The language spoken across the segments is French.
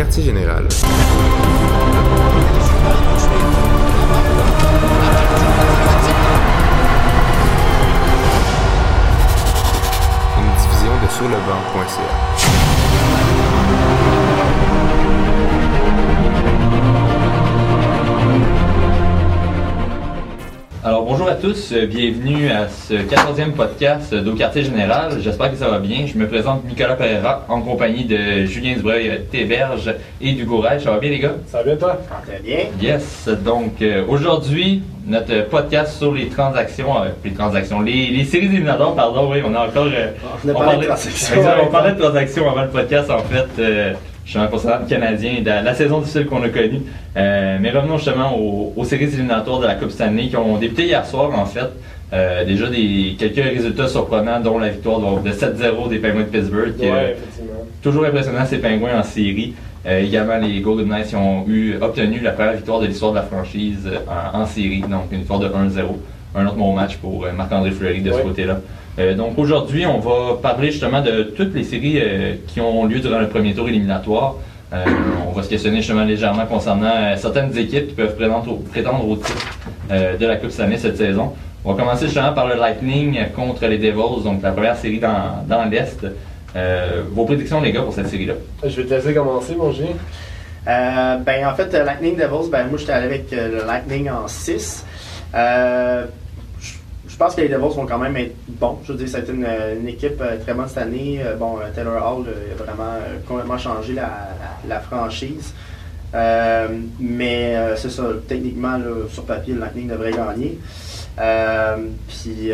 quartier général. Une division de surlebanc.ca. Alors bonjour à tous, euh, bienvenue à ce 14e podcast d'Au Quartier Général. J'espère que ça va bien. Je me présente Nicolas Pereira en compagnie de Julien Dubreuil, Théberge et du Gourage. Ça va bien les gars? Ça va bien toi? Très bien. Yes, donc euh, aujourd'hui, notre podcast sur les transactions, euh, les transactions, les, les séries éliminatoires, pardon, oui, on a encore... euh, On a parlé de transactions. On parlait de transactions avant le podcast, en fait. Je suis un concernant canadien de la, saison difficile qu'on a connue. Euh, mais revenons justement aux, aux séries éliminatoires de la Coupe Stanley qui ont débuté hier soir, en fait. Euh, déjà des quelques résultats surprenants, dont la victoire de, de 7-0 des Penguins de Pittsburgh. Ouais, Euh. Toujours impressionnant ces Pingouins en série. Euh, également, les Golden Knights ont eu, obtenu la première victoire de l'histoire de la franchise en, en série, donc une victoire de 1-0. Un autre bon match pour Marc-André Fleury de ce côté-là. Euh, donc aujourd'hui, on va parler justement de toutes les séries euh, qui ont lieu durant le premier tour éliminatoire. Euh, on va se questionner justement légèrement concernant euh, certaines équipes qui peuvent prétendre au, prétendre au titre euh, de la Coupe Stanley cette saison. On va commencer justement par le Lightning contre les Devils, donc la première série dans, dans l'Est. Euh, vos prédictions, les gars, pour cette série-là? Je vais te laisser commencer, mon Julien. Euh, ben, en fait, Lightning Devils, ben, moi, j'étais allé avec euh, le Lightning en 6. Euh, je- je pense que les Devils vont quand même être bons. Je veux dire, c'est une, une équipe euh, très bonne cette année. Euh, bon, euh, Taylor Hall a vraiment complètement changé la, franchise. Mais c'est ça, techniquement, sur papier, le Lightning devrait gagner. Puis,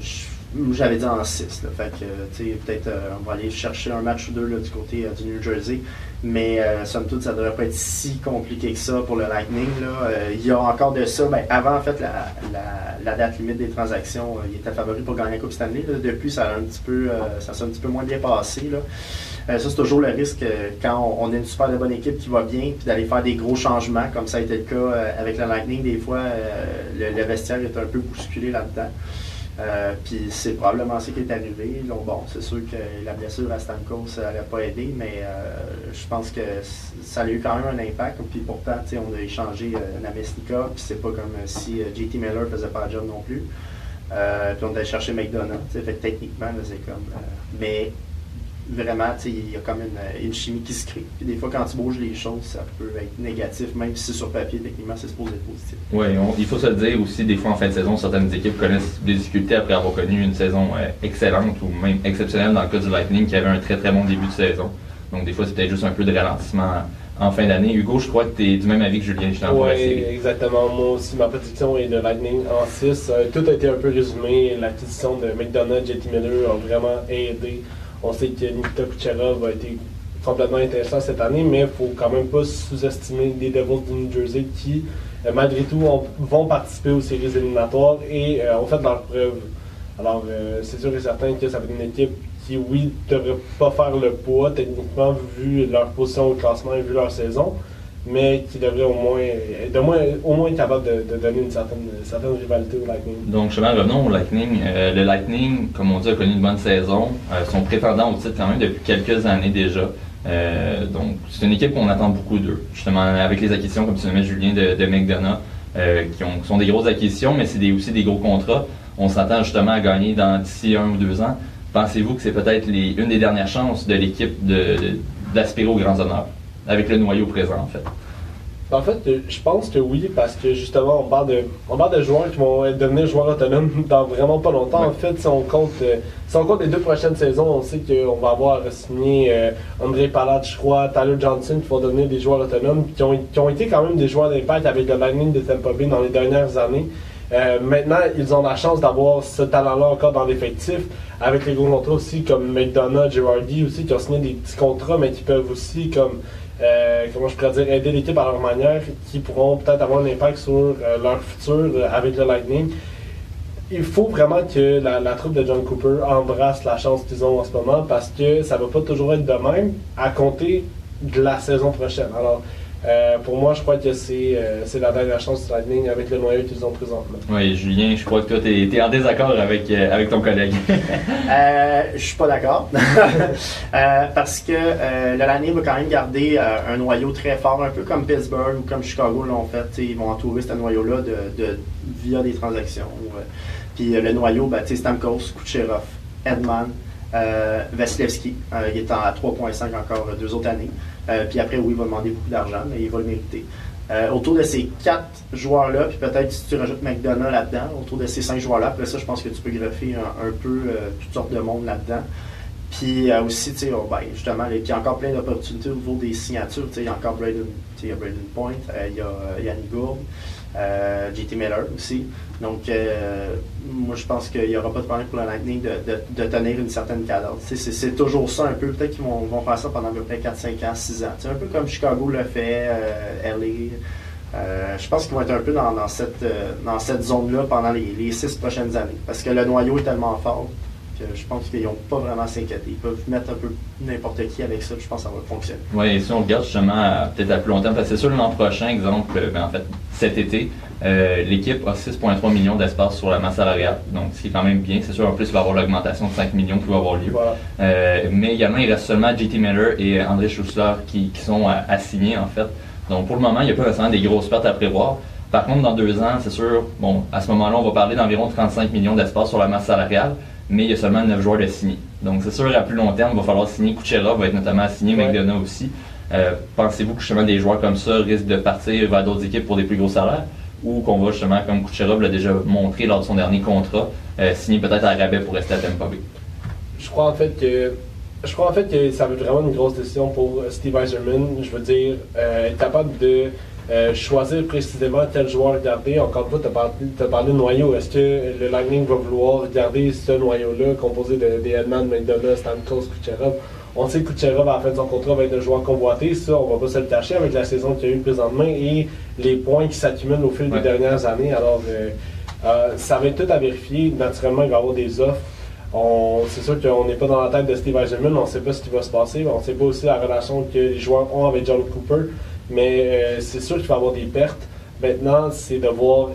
je- j'avais dit en 6. Fait que, tu sais, peut-être euh, on va aller chercher un match ou deux là, du côté euh, du New Jersey. Mais euh, somme toute, ça ne devrait pas être si compliqué que ça pour le Lightning. Là. Euh, il y a encore de ça. Ben, avant, en fait, la, la- la date limite des transactions, euh, il était favori pour gagner la Coupe Stanley. Là. Depuis, ça a un petit peu, ça s'est un petit peu moins bien passé. Là. Ça, c'est toujours le risque quand on, on a une super bonne équipe qui va bien, puis d'aller faire des gros changements, comme ça a été le cas avec le Lightning. Des fois, le, le vestiaire est un peu bousculé là-dedans. Euh, puis c'est probablement ce qui est arrivé. Donc, bon, c'est sûr que la blessure à Stamkos n'aurait pas aidé, mais euh, je pense que ça a eu quand même un impact. Puis pourtant, on a échangé euh, puis c'est pas comme euh, si JT Miller faisait pas le job non plus. Puis on allé chercher que techniquement, c'est comme. mais vraiment, il y a comme une, une chimie qui se crée. Puis des fois, quand tu bouges les choses, ça peut être négatif, même si sur papier, techniquement, c'est supposé être positif. Oui, il faut se le dire aussi, des fois en fin de saison, certaines équipes connaissent des difficultés après avoir connu une saison euh, excellente ou même exceptionnelle dans le cas du Lightning qui avait un très très bon début de saison. Donc des fois, c'est peut-être juste un peu de ralentissement en fin d'année. Hugo, je crois que tu es du même avis que Julien la Oui, exactement. Moi aussi, ma prédiction est de Lightning en 6. Euh, tout a été un peu résumé. L'acquisition de McDonough, JT Miller a vraiment aidé. On sait que Nikita Kucherov a été complètement intéressant cette année, mais il faut quand même pas sous-estimer les Devils du New Jersey qui, euh, malgré tout, ont- vont participer aux séries éliminatoires et euh, ont fait leur preuve. Alors, euh, c'est sûr et certain que ça va être une équipe qui, oui, ne devrait pas faire le poids techniquement vu leur position au classement et vu leur saison, mais qui devrait au moins, au moins être capable de, donner une certaine, certaine rivalité au Lightning. Donc justement, revenons au Lightning. Euh, le Lightning, comme on dit, a connu une bonne saison. Euh, sont prétendants au titre quand même depuis quelques années déjà. Euh, donc c'est une équipe qu'on attend beaucoup d'eux. Justement, avec les acquisitions, comme tu mets Julien, de, McDonough, euh, qui, ont, qui sont des grosses acquisitions, mais c'est aussi des gros contrats. On s'attend justement à gagner dans d'ici un ou deux ans. Pensez-vous que c'est peut-être une des dernières chances de l'équipe d'aspirer aux grands honneurs, avec le noyau présent en fait? En fait, euh, je pense que oui, parce que justement, on parle de, on parle de joueurs qui vont être- devenir joueurs autonomes dans vraiment pas longtemps. Ouais. En fait, si on compte, euh, si on compte les deux prochaines saisons, on sait qu'on va avoir signé euh, André Palat, je crois, Tyler Johnson, qui vont devenir des joueurs autonomes, qui ont, qui ont été quand même des joueurs d'impact avec le Lightning de Tampa Bay dans les dernières années. Euh, maintenant, ils ont la chance d'avoir ce talent-là encore dans l'effectif, avec les gros contrats aussi, comme McDonough, Girardi aussi, qui ont signé des petits contrats, mais qui peuvent aussi, comme euh, comment je pourrais dire, aider l'équipe à leur manière, qui pourront peut-être avoir un impact sur euh, leur futur euh, avec le Lightning. Il faut vraiment que la, la troupe de John Cooper embrasse la chance qu'ils ont en ce moment parce que ça va pas toujours être de même à compter de la saison prochaine. Alors, Euh, pour moi, je crois que c'est euh, la dernière chance du Lightning avec le noyau qu'ils ont présentement. Oui, Julien, je crois que toi, tu es, en désaccord avec, euh, avec ton collègue. euh, je suis pas d'accord. Euh, parce que le Lightning va quand même garder un noyau très fort, un peu comme Pittsburgh ou comme Chicago l'ont fait. Ils vont entourer ce noyau-là de, de, via des transactions. Puis le noyau, ben, Stamkos, Kucherov, Edman, Vasilevski, il est à 3,5 encore deux autres années. Euh, puis après, oui, il va demander beaucoup d'argent, mais il va le mériter. Euh, autour de ces quatre joueurs-là, puis peut-être si tu rajoutes McDonough là-dedans, autour de ces cinq joueurs-là, après ça, je pense que tu peux greffer un, peu euh, toutes sortes de monde là-dedans. Puis aussi, tu sais, oh, ben, justement, il y a encore plein d'opportunités au niveau des signatures. Il y a encore Braden, Point, il y a Yannick Gould, JT Miller aussi. Donc, euh, moi, je pense qu'il n'y aura pas de problème pour le Lightning de, tenir une certaine cadence. C'est toujours ça un peu. Peut-être qu'ils vont, faire ça pendant à peu près 4, 5 ans, 6 ans. C'est un peu comme Chicago le fait, euh, LA. Euh, je pense qu'ils vont être un peu dans, cette, dans cette zone-là pendant les, les six prochaines années. Parce que le noyau est tellement fort je pense qu'ils n'ont pas vraiment à s'inquiéter. Ils peuvent mettre un peu n'importe qui avec ça, je pense que ça va fonctionner. Oui, et si on regarde justement peut-être à plus long terme, parce que c'est sûr l'an prochain, exemple, ben, en fait, cet été, euh, l'équipe a 6,3 millions d'espace sur la masse salariale, donc ce qui est quand même bien. C'est sûr, en plus, il va y avoir l'augmentation de 5 millions qui va avoir lieu. Euh, mais également, il reste seulement JT Miller et André Schuster qui, sont assignés, en fait. Donc pour le moment, il n'y a pas nécessairement des grosses pertes à prévoir. Par contre, dans deux ans, c'est sûr, bon, à ce moment-là, on va parler d'environ 35 millions d'espace sur la masse salariale mais il y a seulement 9 joueurs de signer. Donc c'est sûr, à plus long terme, il va falloir signer. Kucherov va être notamment signé, ouais. McDonough aussi. Euh, pensez-vous que justement des joueurs comme ça risquent de partir vers d'autres équipes pour des plus gros salaires? Ou qu'on va justement, comme Kucherov l'a déjà montré lors de son dernier contrat, euh, signer peut-être à rabais pour rester à Tampa Bay? Je crois en fait que je crois en fait que ça va être vraiment une grosse décision pour Steve Eiserman. Je veux dire, euh, être capable de euh, choisir précisément tel joueur garder. Encore une fois, tu as, parlé de noyau. Est-ce que le Lightning va vouloir garder ce noyau-là, composé de, des Edman, McDonough, Stamkos, Kucherov? On sait que Kucherov, à la fin de son contrat, va être un joueur convoité. Ça, on va pas se le tâcher avec la saison qu'il y a eu présentement et les points qui s'accumulent au fil des dernières années. Alors, euh, euh, ça va être tout à vérifier. Naturellement, il va y avoir des offres. C'est sûr qu'on n'est pas dans la tête de Steve Eisenman, on ne sait pas ce qui va se passer. On ne sait pas aussi la relation que les joueurs ont avec John Cooper. Mais euh, c'est sûr qu'il va y avoir des pertes. Maintenant, c'est de voir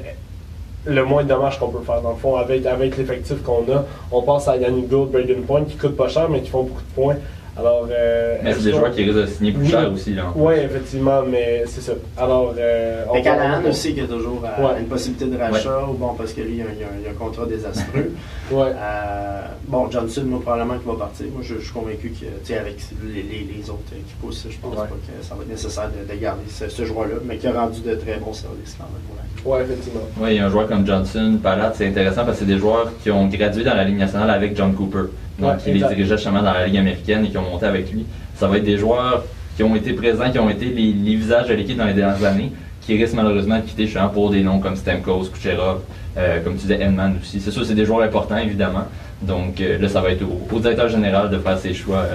le moins de dommages qu'on peut faire. Dans le fond, avec, avec l'effectif qu'on a, on pense à Yannick Gould, Braden Point, qui coûtent pas cher, mais qui font beaucoup de points. Alors, euh, mais c'est des joueurs qui risquent de signer plus cher aussi. Là. Oui, effectivement, mais c'est ça. Alors, euh, mais Callahan aussi, qui a toujours euh, une possibilité de rachat, ou bon, parce que lui, il y a, a, un contrat désastreux. ouais. Euh, bon, Johnson, moi, probablement qu'il va partir. Moi, je, suis convaincu que, avec les, les, les, autres qui poussent, je pense pas que ça va être nécessaire de, garder ce, joueur-là, mais qui a rendu de très bons services quand même. Oui, effectivement. Oui, il y a un joueur comme Johnson, Palat, c'est intéressant parce que c'est des joueurs qui ont gradué dans la Ligue nationale avec John Cooper donc qui les dirigeait justement dans la Ligue américaine et qui ont monté avec lui. Ça va être des joueurs qui ont été présents, qui ont été les, visages de l'équipe dans les dernières années, qui risquent malheureusement de quitter justement pour des noms comme Stamkos, Kucherov, euh, comme tu disais, Edman aussi. C'est sûr, c'est des joueurs importants, évidemment. Donc euh, là, ça va être au, directeur général de faire ses choix.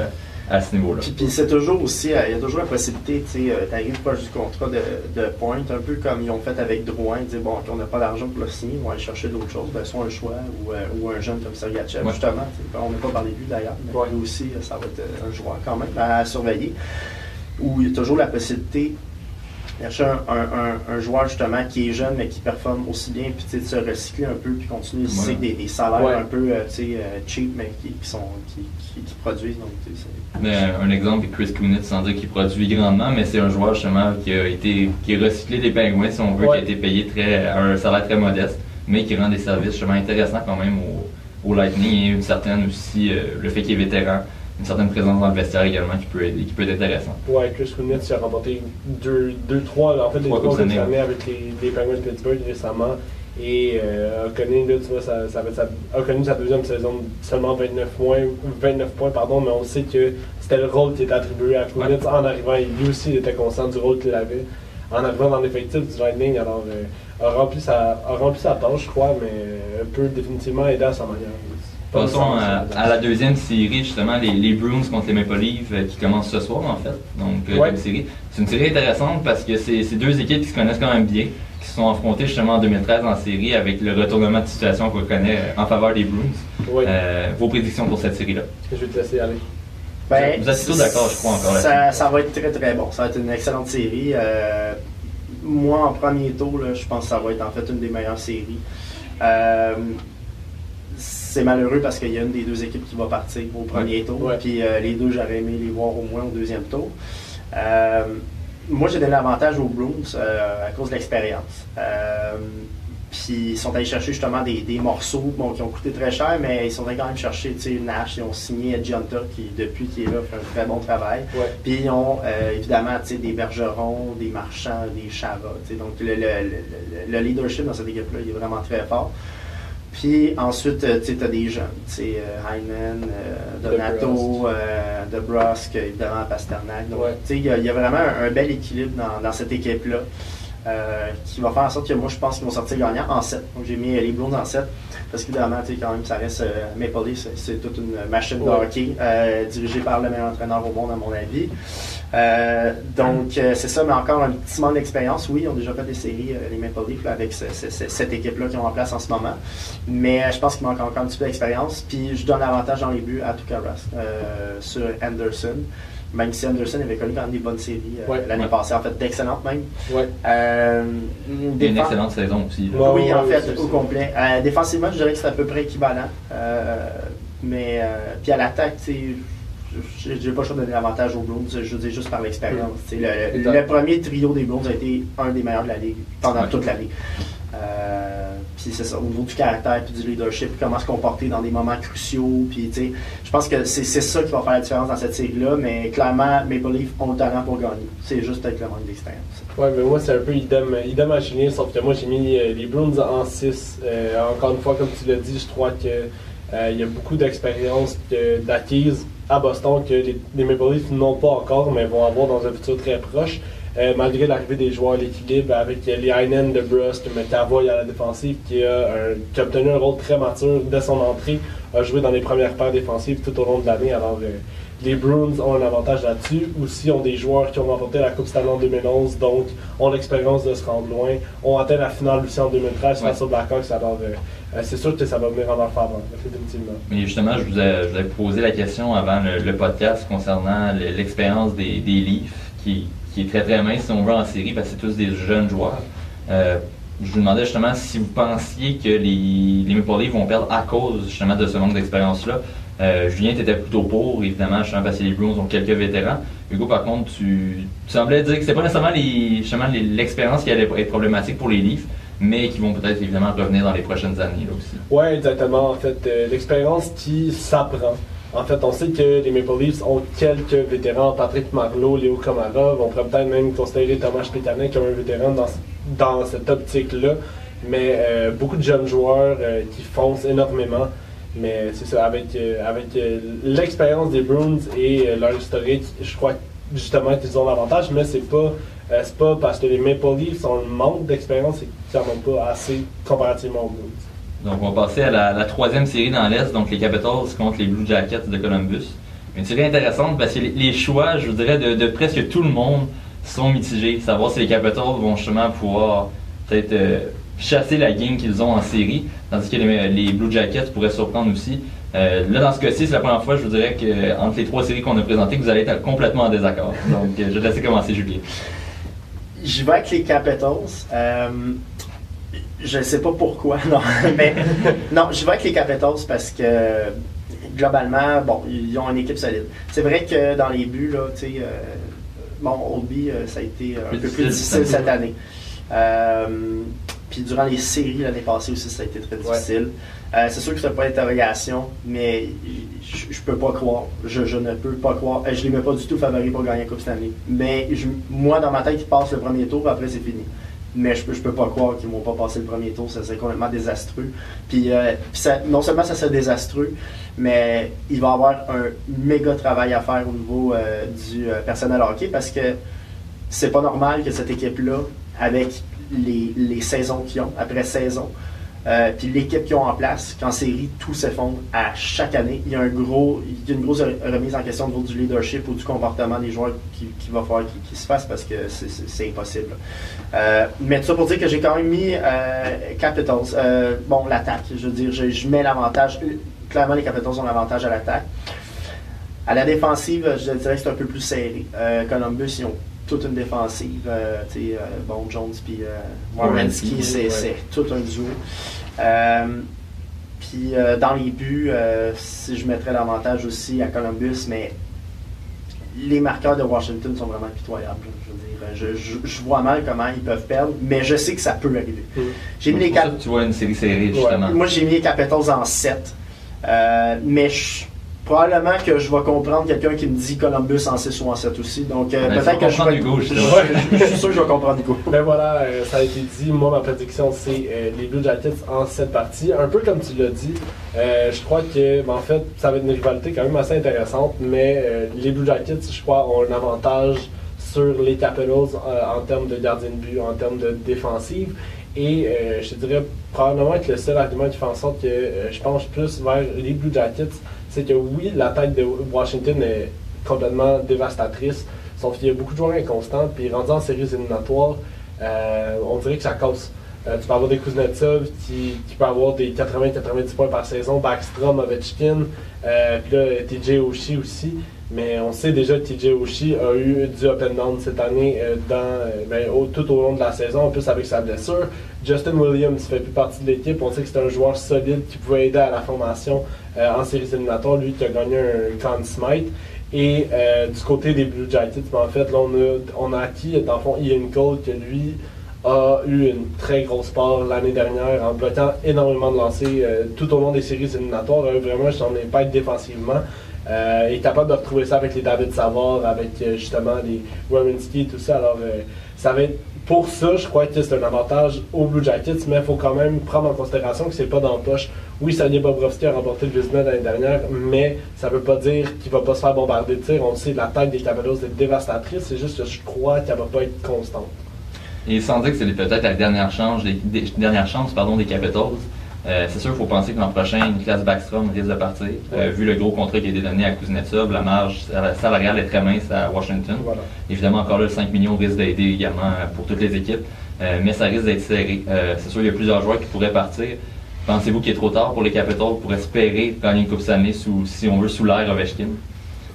À ce niveau-là. Puis, c'est toujours aussi, euh, il y a toujours la possibilité, tu sais, euh, t'arrives pas du contrat de, de point, un peu comme ils ont fait avec Drouin, ils disent, bon, on n'a pas d'argent pour le signer, ils vont aller chercher d'autres choses, ben, soit un choix ou, euh, ou un jeune comme Sergachev, justement. On n'a pas parlé de lui d'ailleurs, mais lui aussi, ça va être un joueur quand même à surveiller. Où il y a toujours la possibilité chercher un, un, un, joueur justement qui est jeune mais qui performe aussi bien, puis de se recycler un peu, puis continuer ouais. des, des salaires un peu euh, cheap mais qui, qui sont, qui, qui, produisent. Donc, mais un exemple est Chris Kunitz, sans dire qu'il produit grandement, mais c'est un joueur justement qui a été qui a recyclé des pingouins, si on veut, qui a été payé très, à un salaire très modeste, mais qui rend des services justement intéressants quand même au, au Lightning et une certaine aussi, euh, le fait qu'il est vétéran une certaine présence dans le vestiaire également qui peut, qui peut être intéressant. Ouais, Chris Kunitz a remporté 2-3, en fait, les trois années avec les, les Penguins de Pittsburgh récemment. Et euh, a connu, là, tu vois, ça, ça, ça, a connu sa deuxième saison seulement 29 points, 29 points pardon, mais on sait que c'était le rôle qui était attribué à Kunitz en arrivant. Lui aussi il était conscient du rôle qu'il avait en arrivant dans l'effectif du Lightning. Alors, euh, a, rempli sa, a rempli sa tâche, je crois, mais peut définitivement aider à sa manière. Passons à, la deuxième série, justement, les, les Bruins contre les Maple Leafs euh, qui commence ce soir, en fait. Donc, euh, série. C'est une série intéressante parce que c'est deux équipes qui se connaissent quand même bien, qui se sont affrontées justement en 2013 en série avec le retournement de situation qu'on connaît euh, en faveur des Bruins. vos prédictions pour cette série-là? Je vais te laisser aller. Ben, Vous êtes plutôt d'accord, je crois, encore Ça, va être très très bon. Ça va être une excellente série. Euh, moi, en premier tour, là, je pense que ça va être en fait une des meilleures séries. C'est malheureux parce qu'il y a une des deux équipes qui va partir au premier tour. Ouais. Puis euh, les deux, j'aurais aimé les voir au moins au deuxième tour. Euh, moi, j'ai donné l'avantage aux Bruins euh, à cause de l'expérience. Puis ils sont allés chercher justement des, des morceaux bon, qui ont coûté très cher, mais ils sont allés quand même chercher Nash. Ils ont signé Ed Giunta qui, depuis qu'il est là, fait un très bon travail. Ouais. Puis ils ont évidemment des bergerons, des marchands, des sais. Donc le, le- le- le leadership dans cette équipe-là, il est vraiment très fort. Puis ensuite, euh, tu as des jeunes, tu sais, euh, Hyman, euh, Donato, DeBrusque, évidemment Pasternak. Donc, Ouais. tu sais, il y, a- il y a vraiment un, un bel équilibre dans, dans cette équipe-là euh, qui va faire en sorte que moi, je pense qu'ils vont sortir gagnants en 7. Donc j'ai mis euh, les Blues en 7 parce qu'évidemment, quand même, ça reste euh, Maple Leafs, c'est- toute une machine de hockey euh, dirigée par le meilleur entraîneur au monde, à mon avis. Euh, donc, euh, c'est ça, mais encore un petit manque d'expérience. Oui, ils ont déjà fait des séries, les Maple Leafs, là, avec ce- ce- ce- cette équipe-là qui ont en place en ce moment. Mais euh, je pense qu'il manque encore un petit peu d'expérience. Puis, je donne l'avantage dans les buts à Tukaras euh, sur Anderson. Même si Anderson avait connu quand même des bonnes séries euh, Ouais. l'année Ouais. passée, en fait, d'excellentes même. Ouais. Euh, une excellente saison aussi. là. Oui, en fait, au complet. Euh, défensivement, je dirais que c'est à peu près équivalent. Euh, mais, euh, puis à l'attaque, tu sais, j'ai pas le choix de donner l'avantage aux Bruins, je dis juste par l'expérience. Le, le- le premier trio des Bruins a été un des meilleurs de la Ligue pendant toute l'année. Euh, c'est ça, au niveau du caractère puis du leadership, comment se comporter dans des moments cruciaux. Puis, tu sais, je pense que c'est ça qui va faire la différence dans cette série-là, mais clairement, Maple Leaf ont le talent pour gagner. C'est juste peut-être le manque d'expérience. Ouais, mais moi, c'est un peu idem, idem à sauf que moi, j'ai mis euh, les Bruins en 6. encore une fois, comme tu l'as dit, je crois que euh, il y a beaucoup d'expérience d'acquise à Boston que les, les Maple Leafs n'ont pas encore, mais vont avoir dans un futur très proche. Euh, malgré l'arrivée des joueurs, l'équilibre avec euh, les Heinen de Brust, McAvoy à la défensive, qui a, un- qui a obtenu un rôle très mature dès son entrée, a joué dans les premières paires défensives tout au long de l'année. Alors, euh, les Bruins ont un avantage là-dessus. Aussi, ont des joueurs qui ont remporté la Coupe Stanley en 2011, donc ont l'expérience de se rendre loin, ont atteint la finale aussi en 2013 face aux Blackhawks. Alors, euh, c'est sûr que ça va venir en leur faveur, définitivement. Mais justement, je vous ai, je vous ai posé la question avant le, le podcast concernant le- l'expérience des, des Leafs, qui, qui est très très mince si on veut en série, parce que c'est tous des jeunes joueurs. Euh, je vous demandais justement si vous pensiez que les, les Maple Leafs vont perdre à cause justement de ce manque d'expérience-là. Euh, Julien, tu étais plutôt pour, évidemment, justement parce que les Bruins ont quelques vétérans. Hugo, par contre, tu, semblais dire que c'est pas nécessairement l'expérience qui allait être problématique pour les Leafs, mais qui vont peut-être évidemment revenir dans les prochaines années là aussi. Oui, exactement. En fait, euh, l'expérience qui s'apprend. En fait, on sait que les Maple Leafs ont quelques vétérans, Patrick Marleau, Léo Komarov. On pourrait peut-être même considérer Thomas Pétanin comme un vétéran dans, dans cette optique-là. Mais euh, beaucoup de jeunes joueurs euh, qui foncent énormément. Mais c'est ça, avec, euh, avec l'expérience des Bruins et leur historique, je crois justement qu'ils ont l'avantage, mais c'est pas, pas parce que les Maple Leafs ont le manque d'expérience et qu'ils n'en ont pas assez comparativement aux Bruins. Donc, on va passer à la, troisième série dans l'Est, donc les Capitals contre les Blue Jackets de Columbus. Une série intéressante parce que les, choix, je vous dirais, de, presque tout le monde sont mitigés. Savoir si les Capitals vont justement pouvoir peut-être euh, chasser la game qu'ils ont en série, tandis que les, Blue Jackets pourraient surprendre aussi. Euh, là, dans ce cas-ci, c'est la première fois, je vous dirais, que entre les trois séries qu'on a présentées, vous allez être complètement en désaccord. Donc, euh, je vais te laisser commencer, Julien. J'y vais avec les Capitals. Je ne sais pas pourquoi, non. Mais non, j'y vais avec les Capitals parce que globalement, bon, ils ont une équipe solide. C'est vrai que dans les buts, là, tu sais, euh, bon, Oldby, euh, ça a été un Plus peu plus difficile, cette année. Euh, puis durant les séries l'année passée aussi, ça a été très difficile. C'est sûr que c'est pas d'interrogation, mais je, je peux pas croire. Je, je ne peux pas croire. Je les mets pas du tout favoris pour gagner la Coupe Stanley. Mais je- moi, dans ma tête, ils passent le premier tour, après c'est fini. Mais je peux, je peux pas croire qu'ils vont pas passer le premier tour, ça serait complètement désastreux. Puis, euh, non seulement ça serait désastreux, mais il va y avoir un méga travail à faire au niveau euh, du euh, personnel hockey parce que c'est pas normal que cette équipe-là, avec les, les saisons qu'ils ont, après saison, euh, puis l'équipe qu'ils ont en place, qu'en série, tout s'effondre à chaque année. Il y a un gros, une grosse remise en question au niveau du leadership ou du comportement des joueurs qui, qui va falloir qu'il qu'il se fasse parce que c'est- impossible. Euh, mais tout ça pour dire que j'ai quand même mis euh, Capitals. Bon, l'attaque, je veux dire, je, je mets l'avantage. Clairement, les Capitals ont l'avantage à l'attaque. À la défensive, je dirais que c'est un peu plus serré. Columbus, ils ont toute une défensive. Euh, tu sais, euh, bon, Jones puis euh, Wierenski, Wierenski, c'est ouais. tout un duo. Euh, puis euh, dans les buts, euh, si je mettrais l'avantage aussi à Columbus, mais les marqueurs de Washington sont vraiment pitoyables. Je veux dire, je, je- je vois mal comment ils peuvent perdre, mais je sais que ça peut arriver. Mm. J'ai mis les Cap- tu vois une série serrée, justement. moi, j'ai mis les Capitals en 7. Euh, mais je- probablement que je vais comprendre quelqu'un qui me dit Columbus en 6 ou en 7 aussi. Donc, euh, Ben, peut-être que je comprendre vais. Hugo, je, je- je suis sûr que je vais comprendre Hugo. Ben voilà, euh, ça a été dit. Moi, ma prédiction, c'est euh, les Blue Jackets en 7 parties. Un peu comme tu l'as dit, euh, je crois que, ben, en fait, ça va être une rivalité quand même assez intéressante, mais euh, les Blue Jackets, je crois, ont un avantage sur les Capitals euh, en termes de gardien de but, en termes de défensive. Et euh, je te dirais probablement que le seul argument qui fait en sorte que euh, je penche plus vers les Blue Jackets, c'est que oui, l'attaque de Washington est complètement dévastatrice, sauf qu'il y a beaucoup de joueurs inconstants, puis rendu en séries éliminatoires, euh, on dirait que ça casse. Euh, tu peux avoir des Kuznetsov qui, qui peut avoir des 80-90 points par saison, Backstrom, Ovechkin, euh, puis là, TJ Oshie aussi. Mais on sait déjà que TJ Oshie a eu du up and down cette année euh, euh, ben, tout au long de la saison, en plus avec sa blessure. Justin Williams fait plus partie de l'équipe. On sait que c'est un joueur solide qui pouvait aider à la formation euh, en séries éliminatoires. Lui qui a gagné un Conn Smythe. Et du côté des Blue Jackets, ben, en fait, là, on a, a acquis, dans fond, Ian Cole, que lui a eu une très grosse part l'année dernière en bloquant énormément de lancers tout au long des séries éliminatoires. Euh, vraiment, son impact défensivement. Euh, est capable de retrouver ça avec les David Savard, avec euh, justement les Wierenski et tout ça. Alors, euh, ça va être pour ça, je crois que c'est un avantage aux Blue Jackets, mais il faut quand même prendre en considération que c'est pas dans la poche. Oui, Sergei Bobrovski a remporté le Vizina l'année dernière, mais ça veut pas dire qu'il va pas se faire bombarder de tirs. On le sait, l'attaque des Capitals est dévastatrice, c'est juste que je crois qu'elle va pas être constante. Et sans dire que c'est peut-être la dernière chance des, des- dernière chance, pardon, des Capitals, euh, c'est sûr qu'il faut penser que l'an prochain, Niklas Backstrom risque de partir. Euh, vu le gros contrat qui a été donné à Kuznetsov, la marge salariale est très mince à Washington. Voilà. Évidemment, encore là, le 5 millions risque d'aider également euh, pour toutes les équipes, Euh, mais ça risque d'être serré. Euh, c'est sûr qu'il y a plusieurs joueurs qui pourraient partir. Pensez-vous qu'il est trop tard pour les Capitals pour espérer gagner une Coupe Stanley sous, si on veut, sous l'air Ovechkin?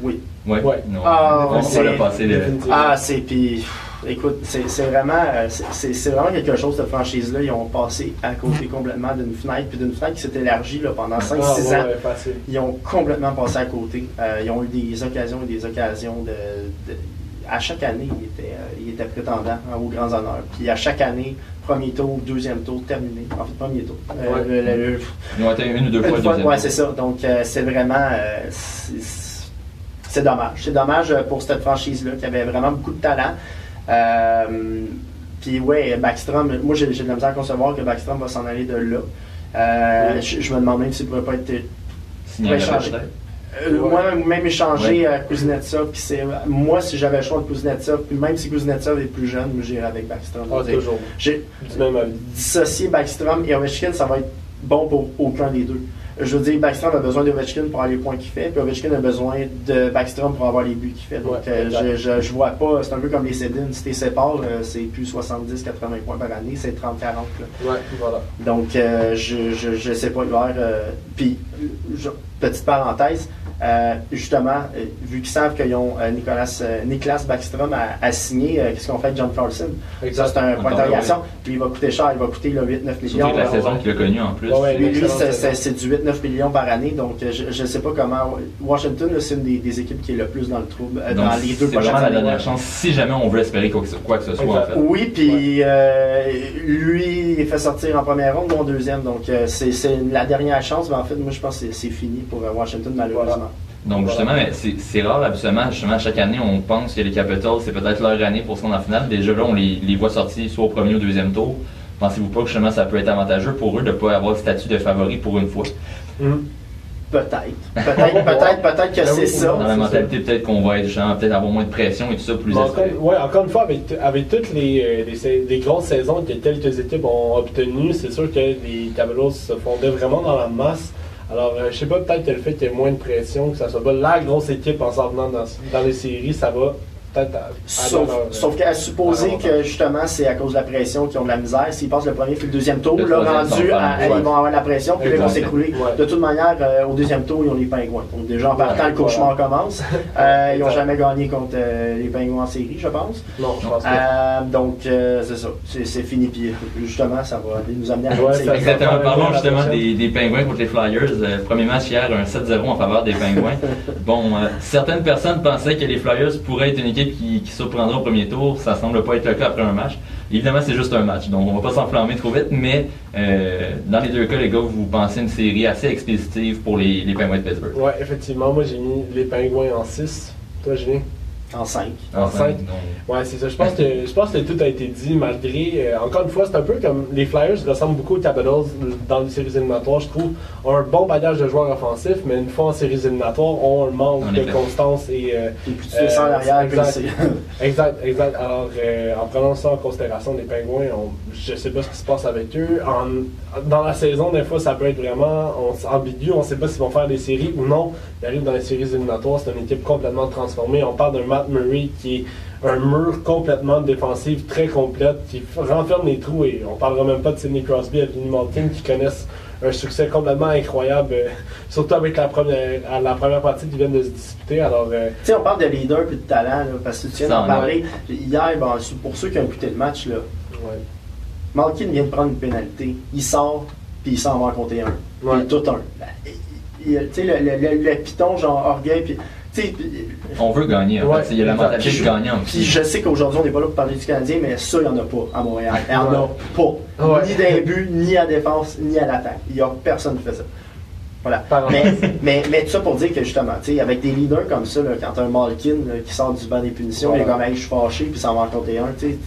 Oui. Ouais? Ouais. Non. Ah, on va c'est- le passer. Ah, c'est. Puis, pff, écoute, c'est c'est vraiment, euh, c'est- vraiment quelque chose, cette franchise-là. Ils ont passé à côté complètement d'une fenêtre, puis d'une fenêtre qui s'est élargie là, pendant 5-6 Ah, ouais, ans. ouais. Ils ont complètement passé à côté. Euh, ils ont eu des occasions et des occasions de. de- à chaque année, ils étaient, euh, ils étaient prétendants hein, aux grands honneurs. Puis à chaque année, premier tour, deuxième tour, terminé. En fait, premier tour. Euh, Ouais. le- le- le- Ils ont été une ou deux fois une le fois, deuxième ouais, tour. c'est ça. Donc, euh, c'est vraiment. euh, c'est- c'est dommage. C'est dommage pour cette franchise-là qui avait vraiment beaucoup de talent. Euh, Puis, ouais, Backstrom, moi, j'ai de la misère à concevoir que Backstrom va s'en aller de là. Euh, Oui. je, je me demande même s'il ne pourrait pas être. Changer. euh, Ouais. Moi, même échanger Ouais. à Kuznetsov. Puis c'est- moi, si j'avais le choix de Kuznetsov, puis même si Kuznetsov est plus jeune, moi, j'irais avec Backstrom. Ah, toujours. j'ai- dissocier Backstrom et Ovechkin, ça va être bon pour aucun des deux. Je veux dire, Backstrom a besoin d'Ovechkin pour avoir les points qu'il fait, puis Ovechkin a besoin de Backstrom pour avoir les buts qu'il fait. Donc, Ouais, euh, je, je, je vois pas, c'est un peu comme les Sedin, si tu sépares, euh, c'est plus 70-80 points par année, c'est 30-40. là. Ouais, voilà. Donc, euh, je, je, je sais pas hier. euh, Puis, petite parenthèse, euh, justement, euh, vu qu'ils savent qu'ils ont euh, Nicolas, euh, Niklas Backstrom à, à signer, euh, qu'est-ce qu'on fait avec John Carlson Ça, c'est un point d'interrogation. Puis, il va coûter cher, il va coûter là, 8-9 millions. La saison qu'il a connue en plus. Ouais, ouais, lui, c'est- c'est c'est du 8-9 millions par année, donc je ne sais pas comment. Washington, c'est une des, des équipes qui est le plus dans le trouble euh, Donc, dans les deux c'est prochaines vraiment la dernière chance si jamais on veut espérer quoi que ce, quoi que ce soit en Exact. fait. Oui, puis euh, lui, il est fait sortir en première ronde, moi en deuxième, donc euh, c'est c'est la dernière chance, mais en fait, moi je pense que c'est- c'est fini pour euh, Washington malheureusement. Donc justement, mais c'est c'est rare habituellement, justement, chaque année, on pense que les Capitals, c'est peut-être leur année pour se rendre en finale. Déjà là, on les, les voit sortir soit au premier ou au deuxième tour. Pensez-vous pas que justement ça peut être avantageux pour eux de ne pas avoir le statut de favori pour une fois? Hum. Peut-être. Peut-être, peut-être, peut-être que Ben c'est ça. Dans la mentalité, peut-être qu'on va être justement, peut-être avoir moins de pression et tout ça, plus espéré. encore, ouais, encore une fois, avec, avec toutes les, euh, les, grosses saisons que quelques équipes ont obtenues, c'est sûr que les Capitals se fondaient vraiment dans la masse. Alors, euh, je sais pas, peut-être que le fait qu'il y ait moins de pression, que ça soit pas la grosse équipe en s'en venant dans, les séries, ça va Sauf, qu'à supposer que justement c'est à cause de la pression qu'ils ont de la misère. S'ils passent le premier puis le deuxième tour, Le là troisième rendu à, ils vont avoir la pression puis ils vont s'écrouler. Ouais. De toute manière, euh, au deuxième tour, ils ont les pingouins. Donc déjà en partant, Ouais, le cauchemar commence. Euh, ils n'ont jamais gagné contre euh, les pingouins en série, je pense. Non, je pense pas. Euh, donc euh, c'est ça, c'est fini. Puis justement, ça va nous amener à ça- Exactement. Parlons justement des, des Pingouins contre les Flyers. Euh, premier match hier, un 7-0 en faveur des Pingouins. Bon, euh, certaines personnes pensaient que les Flyers pourraient être une équipe qui, qui surprendra au premier tour. Ça semble pas être le cas après un match. Évidemment, c'est juste un match, donc on va pas s'enflammer trop vite, mais euh, dans les deux cas, les gars, vous pensez une série assez expéditive pour les, Pingouins de Pittsburgh. Ouais, effectivement, moi j'ai mis les pingouins en 6. Toi, Julien? En 5. En Enfin, cinq? donc, Ouais, c'est ça. Je pense que je pense que tout a été dit malgré. euh, encore une fois, c'est un peu comme les Flyers ressemblent beaucoup aux Capitals dans les séries éliminatoires. Je trouve ont un bon bagage de joueurs offensifs, mais une fois en séries éliminatoires, ont un manque En de effet. constance et euh, Puis plus tu descends en Euh, arrière, plus exact. Exact, exact. Alors, euh, en prenant ça en considération, les Pingouins, on, je sais pas ce qui se passe avec eux. En- dans la saison, des fois, ça peut être vraiment on, ambigu. On sait pas s'ils vont faire des séries ou non. Ils arrivent dans les séries éliminatoires, c'est une équipe complètement transformée. On parle d'un Matt Murray qui est un mur complètement défensif, très complète, qui renferme les trous. Et on parlera même pas de Sidney Crosby et Vinnie Malkin qui connaissent un succès complètement incroyable, euh, surtout avec la première, à la première partie qu'ils viennent de se disputer. Alors, euh, Tu sais, on parle de leader puis de talent, là, parce que tu viens d'en en parler. Hier, bon, pour ceux qui ont écouté le match, là, ouais. Malkin vient de prendre une pénalité. Il sort, puis il s'en va en compter un. Ouais. Puis tout un. Ben, Tu sais, le, le, le, le piton, genre orgueil, puis. On veut gagner. En Ouais, fait, il y a la mentalité de gagnant puis je sais qu'aujourd'hui, on n'est pas là pour parler du Canadien, mais ça, il n'y en a pas à Montréal. Il n'y en a pas. Ouais. Ni d'un but, ni à défense, ni à l'attaque. Il n'y a personne qui fait ça. Voilà. Mais, mais, mais tout ça pour dire que justement, tu sais, avec des leaders comme ça, là, quand tu as un Malkin là, qui sort du banc des punitions, Voilà. il est comme, hey, je suis fâché, puis ça va en compter un, tu sais.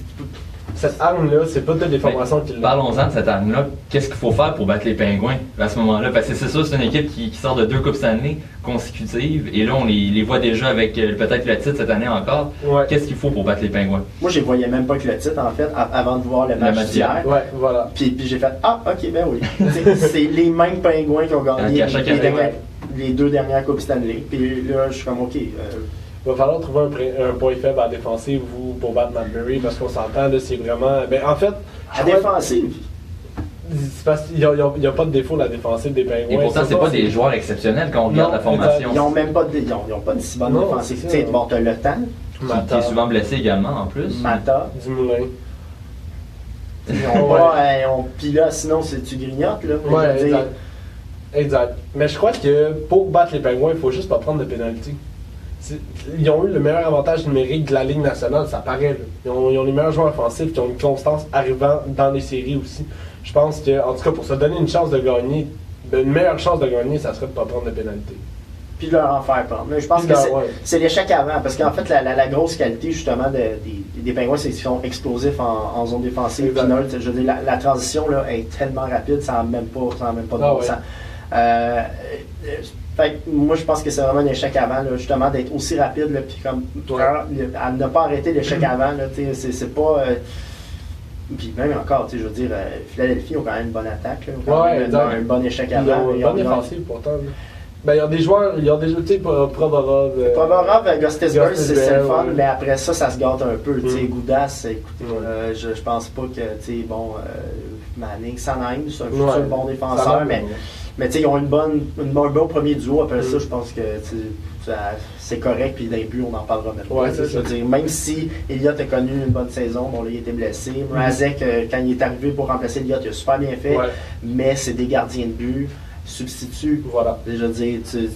Cette arme-là, c'est pas toutes les formations qui l'ont. Parlons-en de cette arme-là. Qu'est-ce qu'il faut faire pour battre les Pingouins à ce moment-là? Parce que c'est ça, c'est une équipe qui, qui sort de deux Coupes Stanley consécutives. Et là, on les, les voit déjà avec euh, peut-être le titre cette année encore. Ouais. Qu'est-ce qu'il faut pour battre les Pingouins? Moi, je les voyais même pas que le titre, en fait, avant de voir le match match d'hier. Ouais, voilà. Puis, puis j'ai fait Ah, ok, ben oui. C'est les mêmes pingouins qui ont gagné dernières- les deux dernières Coupes Stanley. Puis là, je suis comme ok. euh, Il va falloir trouver un, pré- un point faible à la défensive ou pour battre Matt Murray parce qu'on s'entend, là, c'est vraiment. Ben, en fait, à défensive? parce qu'il n'y a, il il pas de défaut la défensive des Pingouins. Et pourtant, c'est pas des joueurs exceptionnels quand on regarde la formation. Ils ont même pas de, ils ont, ils ont pas de si bonne Non, défensive. c'est Tu sais, bon, t'as le temps, Qui, est souvent blessé également en plus. Mata. du Moulin. Ils ont Ouais. pas, euh, ont- Puis là, sinon, c'est tu grignotes, là? Ouais, exact. Exact. Mais je crois que pour battre les Pingouins, il faut juste pas prendre de pénalité. Ils ont eu le meilleur avantage numérique de la Ligue nationale, ça paraît. là. Ils, ont, ils ont les meilleurs joueurs offensifs qui ont une constance arrivant dans les séries aussi. Je pense que, en tout cas, pour se donner une chance de gagner, ben, une meilleure chance de gagner, ça serait de pas prendre de pénalité. Puis leur en faire prendre. Mais je pense Puis que c'est ouais. l'échec avant. Parce qu'en fait, la, la- la grosse qualité, justement, de- des, des pingouins, c'est qu'ils sont explosifs en, en zone défensive. Neutre. Je veux dire, la, la transition là, est tellement rapide, ça n'a même pas, ça n'a même pas de Ah bon ouais. sens. Euh, euh, fait que moi, je pense que c'est vraiment un échec avant, là, justement, d'être aussi rapide. Là, puis comme, Ouais. à ne pas arrêter l'échec avant, c'est pas. euh, puis même encore, tu sais, je veux dire, euh, Philadelphie ont quand même une bonne attaque. Là, ont quand Ouais, même exact. un, bon échec Ils avant. ont une Ils ont- bonne ils ont- défensive pourtant. Ben, il y a des joueurs, il y a des tu sais, Pro- Provorov. euh, Provorov, euh, c'est le fun, ouais. mais après ça, ça se gâte un peu. Tu sais, Mm. Goudas, écoutez, Ouais. euh, je, je pense pas que, tu sais, bon, euh, Manning, Sanheim, c'est un Ouais. futur bon défenseur, mais. Mais tu sais, ils ont une bonne, une, un bon premier duo. Après ça, Mm. je pense que, ça- c'est correct, puis d'un but, on en parlera Ouais, Je veux ça. dire, même si Elliott a connu une bonne saison, bon, là, il était blessé. Mrazek, euh, quand il est arrivé pour remplacer Elliott, il a super bien fait, Ouais, mais c'est des gardiens de but, substitut. voilà. Je veux dire, tu-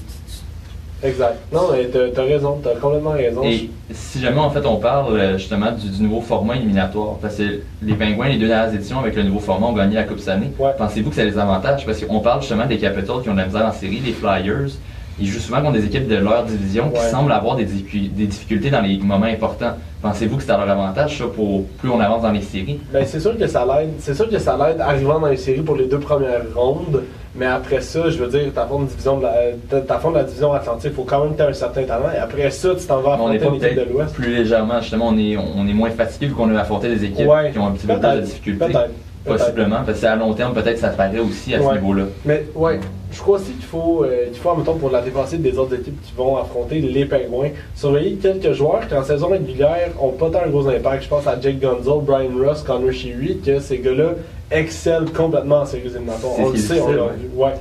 Exact. Non, mais t'as raison, t'as complètement raison. Et si jamais en fait on parle euh, justement du, du nouveau format éliminatoire, parce que les Pingouins, les deux dernières éditions avec le nouveau format ont gagné la Coupe Ouais. pensez-vous que ça les avantage? Parce qu'on parle justement des Capitals qui ont de la misère en série, les Flyers, ils jouent souvent contre des équipes de leur division qui Ouais. semblent avoir des, des difficultés dans les moments importants. Pensez-vous que c'est à leur avantage ça pour plus on avance dans les séries? Ben, c'est sûr que ça l'aide. C'est sûr que ça l'aide arrivant dans les séries pour les deux premières rondes. Mais après ça, je veux dire, t'affrontes division de la, euh, t'affrontes la division Atlantique, faut quand même que tu un certain talent. Et après ça, tu t'en vas on est affronter pas l'équipe de l'Ouest. plus légèrement, justement, on est, on est moins fatigué vu qu'on a affronté des équipes Ouais. qui ont un petit peu plus de difficultés. Possiblement, parce que à long terme, peut-être ça paraît aussi à ce niveau-là. Mais ouais, je crois aussi qu'il faut, euh, qu'il faut, en même temps, pour la défensive des autres équipes qui vont affronter les Pingouins, surveiller quelques joueurs qui, en saison régulière, ont pas tant un gros impact. Je pense à Jake Gunzel, Brian Russ, Connor Sheary, que ces gars-là excellent complètement en séries éliminatoires. On le sait, on l'a difficile, vu. Ouais.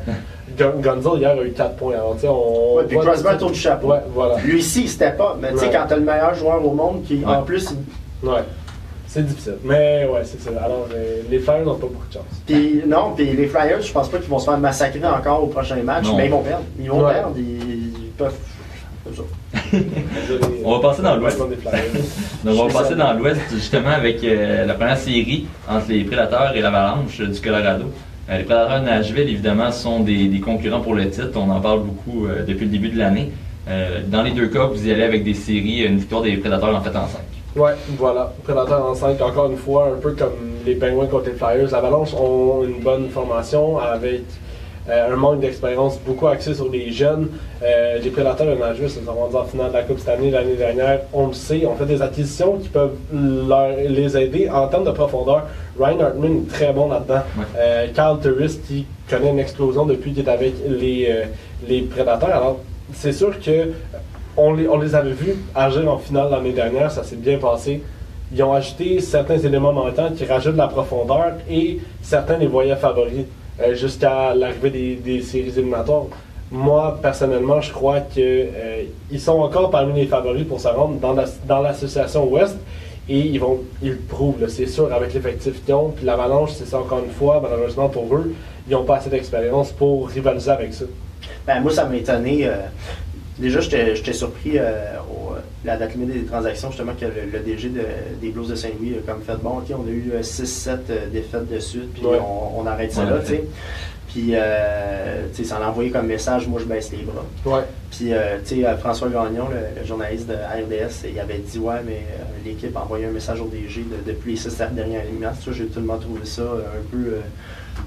Gunzel, hier, a eu 4 points. Alors, tu sais, on. Ouais, puis Crosby autour du chapeau. Ouais, voilà. Lui ici, c'était pas. Mais tu sais, quand t'as le meilleur joueur au monde qui, en plus, il- Ouais. C'est difficile. Mais ouais, c'est ça. Alors, euh, les Flyers n'ont pas beaucoup de chance. Puis non, puis les Flyers, je pense pas qu'ils vont se faire massacrer encore au prochain match, Non. mais ils vont perdre. Ils vont Ouais. perdre, ils, ils peuvent. On va passer dans l'Ouest. Donc, on va passer dans l'Ouest justement avec euh, la première série entre les Prédateurs et l'Avalanche du Colorado. Euh, les Prédateurs de Nashville, évidemment, sont des, des concurrents pour le titre. On en parle beaucoup euh, depuis le début de l'année. Dans les deux cas, vous y allez avec des séries, une victoire des Prédateurs en fait en 5. Ouais, voilà. Prédateur en 5, encore une fois, un peu comme les Penguins contre les Flyers. L'Avalanche ont une bonne formation avec euh, un manque d'expérience beaucoup axé sur les jeunes. Euh, les Prédateurs de Nashville se sont rendus en finale de la Coupe cette année, l'année dernière. On le sait, on fait des acquisitions qui peuvent leur- les aider en termes de profondeur. Ryan Hartman est très bon là-dedans. Ouais. Euh, Carl Turris qui connaît une explosion depuis qu'il est avec les, euh, les Prédateurs. Alors, c'est sûr que on les, on les avait vus agir en finale l'année dernière, ça s'est bien passé. Ils ont ajouté certains éléments manquants qui rajoutent de la profondeur et certains les voyaient favoris euh, jusqu'à l'arrivée des, des séries éliminatoires. Moi, personnellement, je crois qu'ils sont encore parmi les favoris pour se rendre dans la- dans l'association Ouest et ils vont ils le prouvent, c'est sûr, avec l'effectif qu'ils ont. Puis l'Avalanche, c'est ça encore une fois, malheureusement pour eux, ils n'ont pas assez d'expérience pour rivaliser avec ça. Ben, moi, ça m'a étonné. euh, déjà, j'étais surpris euh, au, euh, la date limite des transactions, justement, que le, le DG de- des Blues de Saint-Louis a comme fait bon, ok, on a eu 6-7 défaites de suite, puis Ouais. on, on arrête ça Ouais, là, tu sais. Puis, euh, tu sais, ça l'a envoyé comme message, moi, je baisse les bras. Ouais. Puis, euh, tu sais, euh, François Gagnon, le, le journaliste de RDS, il avait dit Ouais, mais euh, l'équipe a envoyé un message au DG de- depuis les six dernières vois, J'ai tellement trouvé ça euh, un peu euh,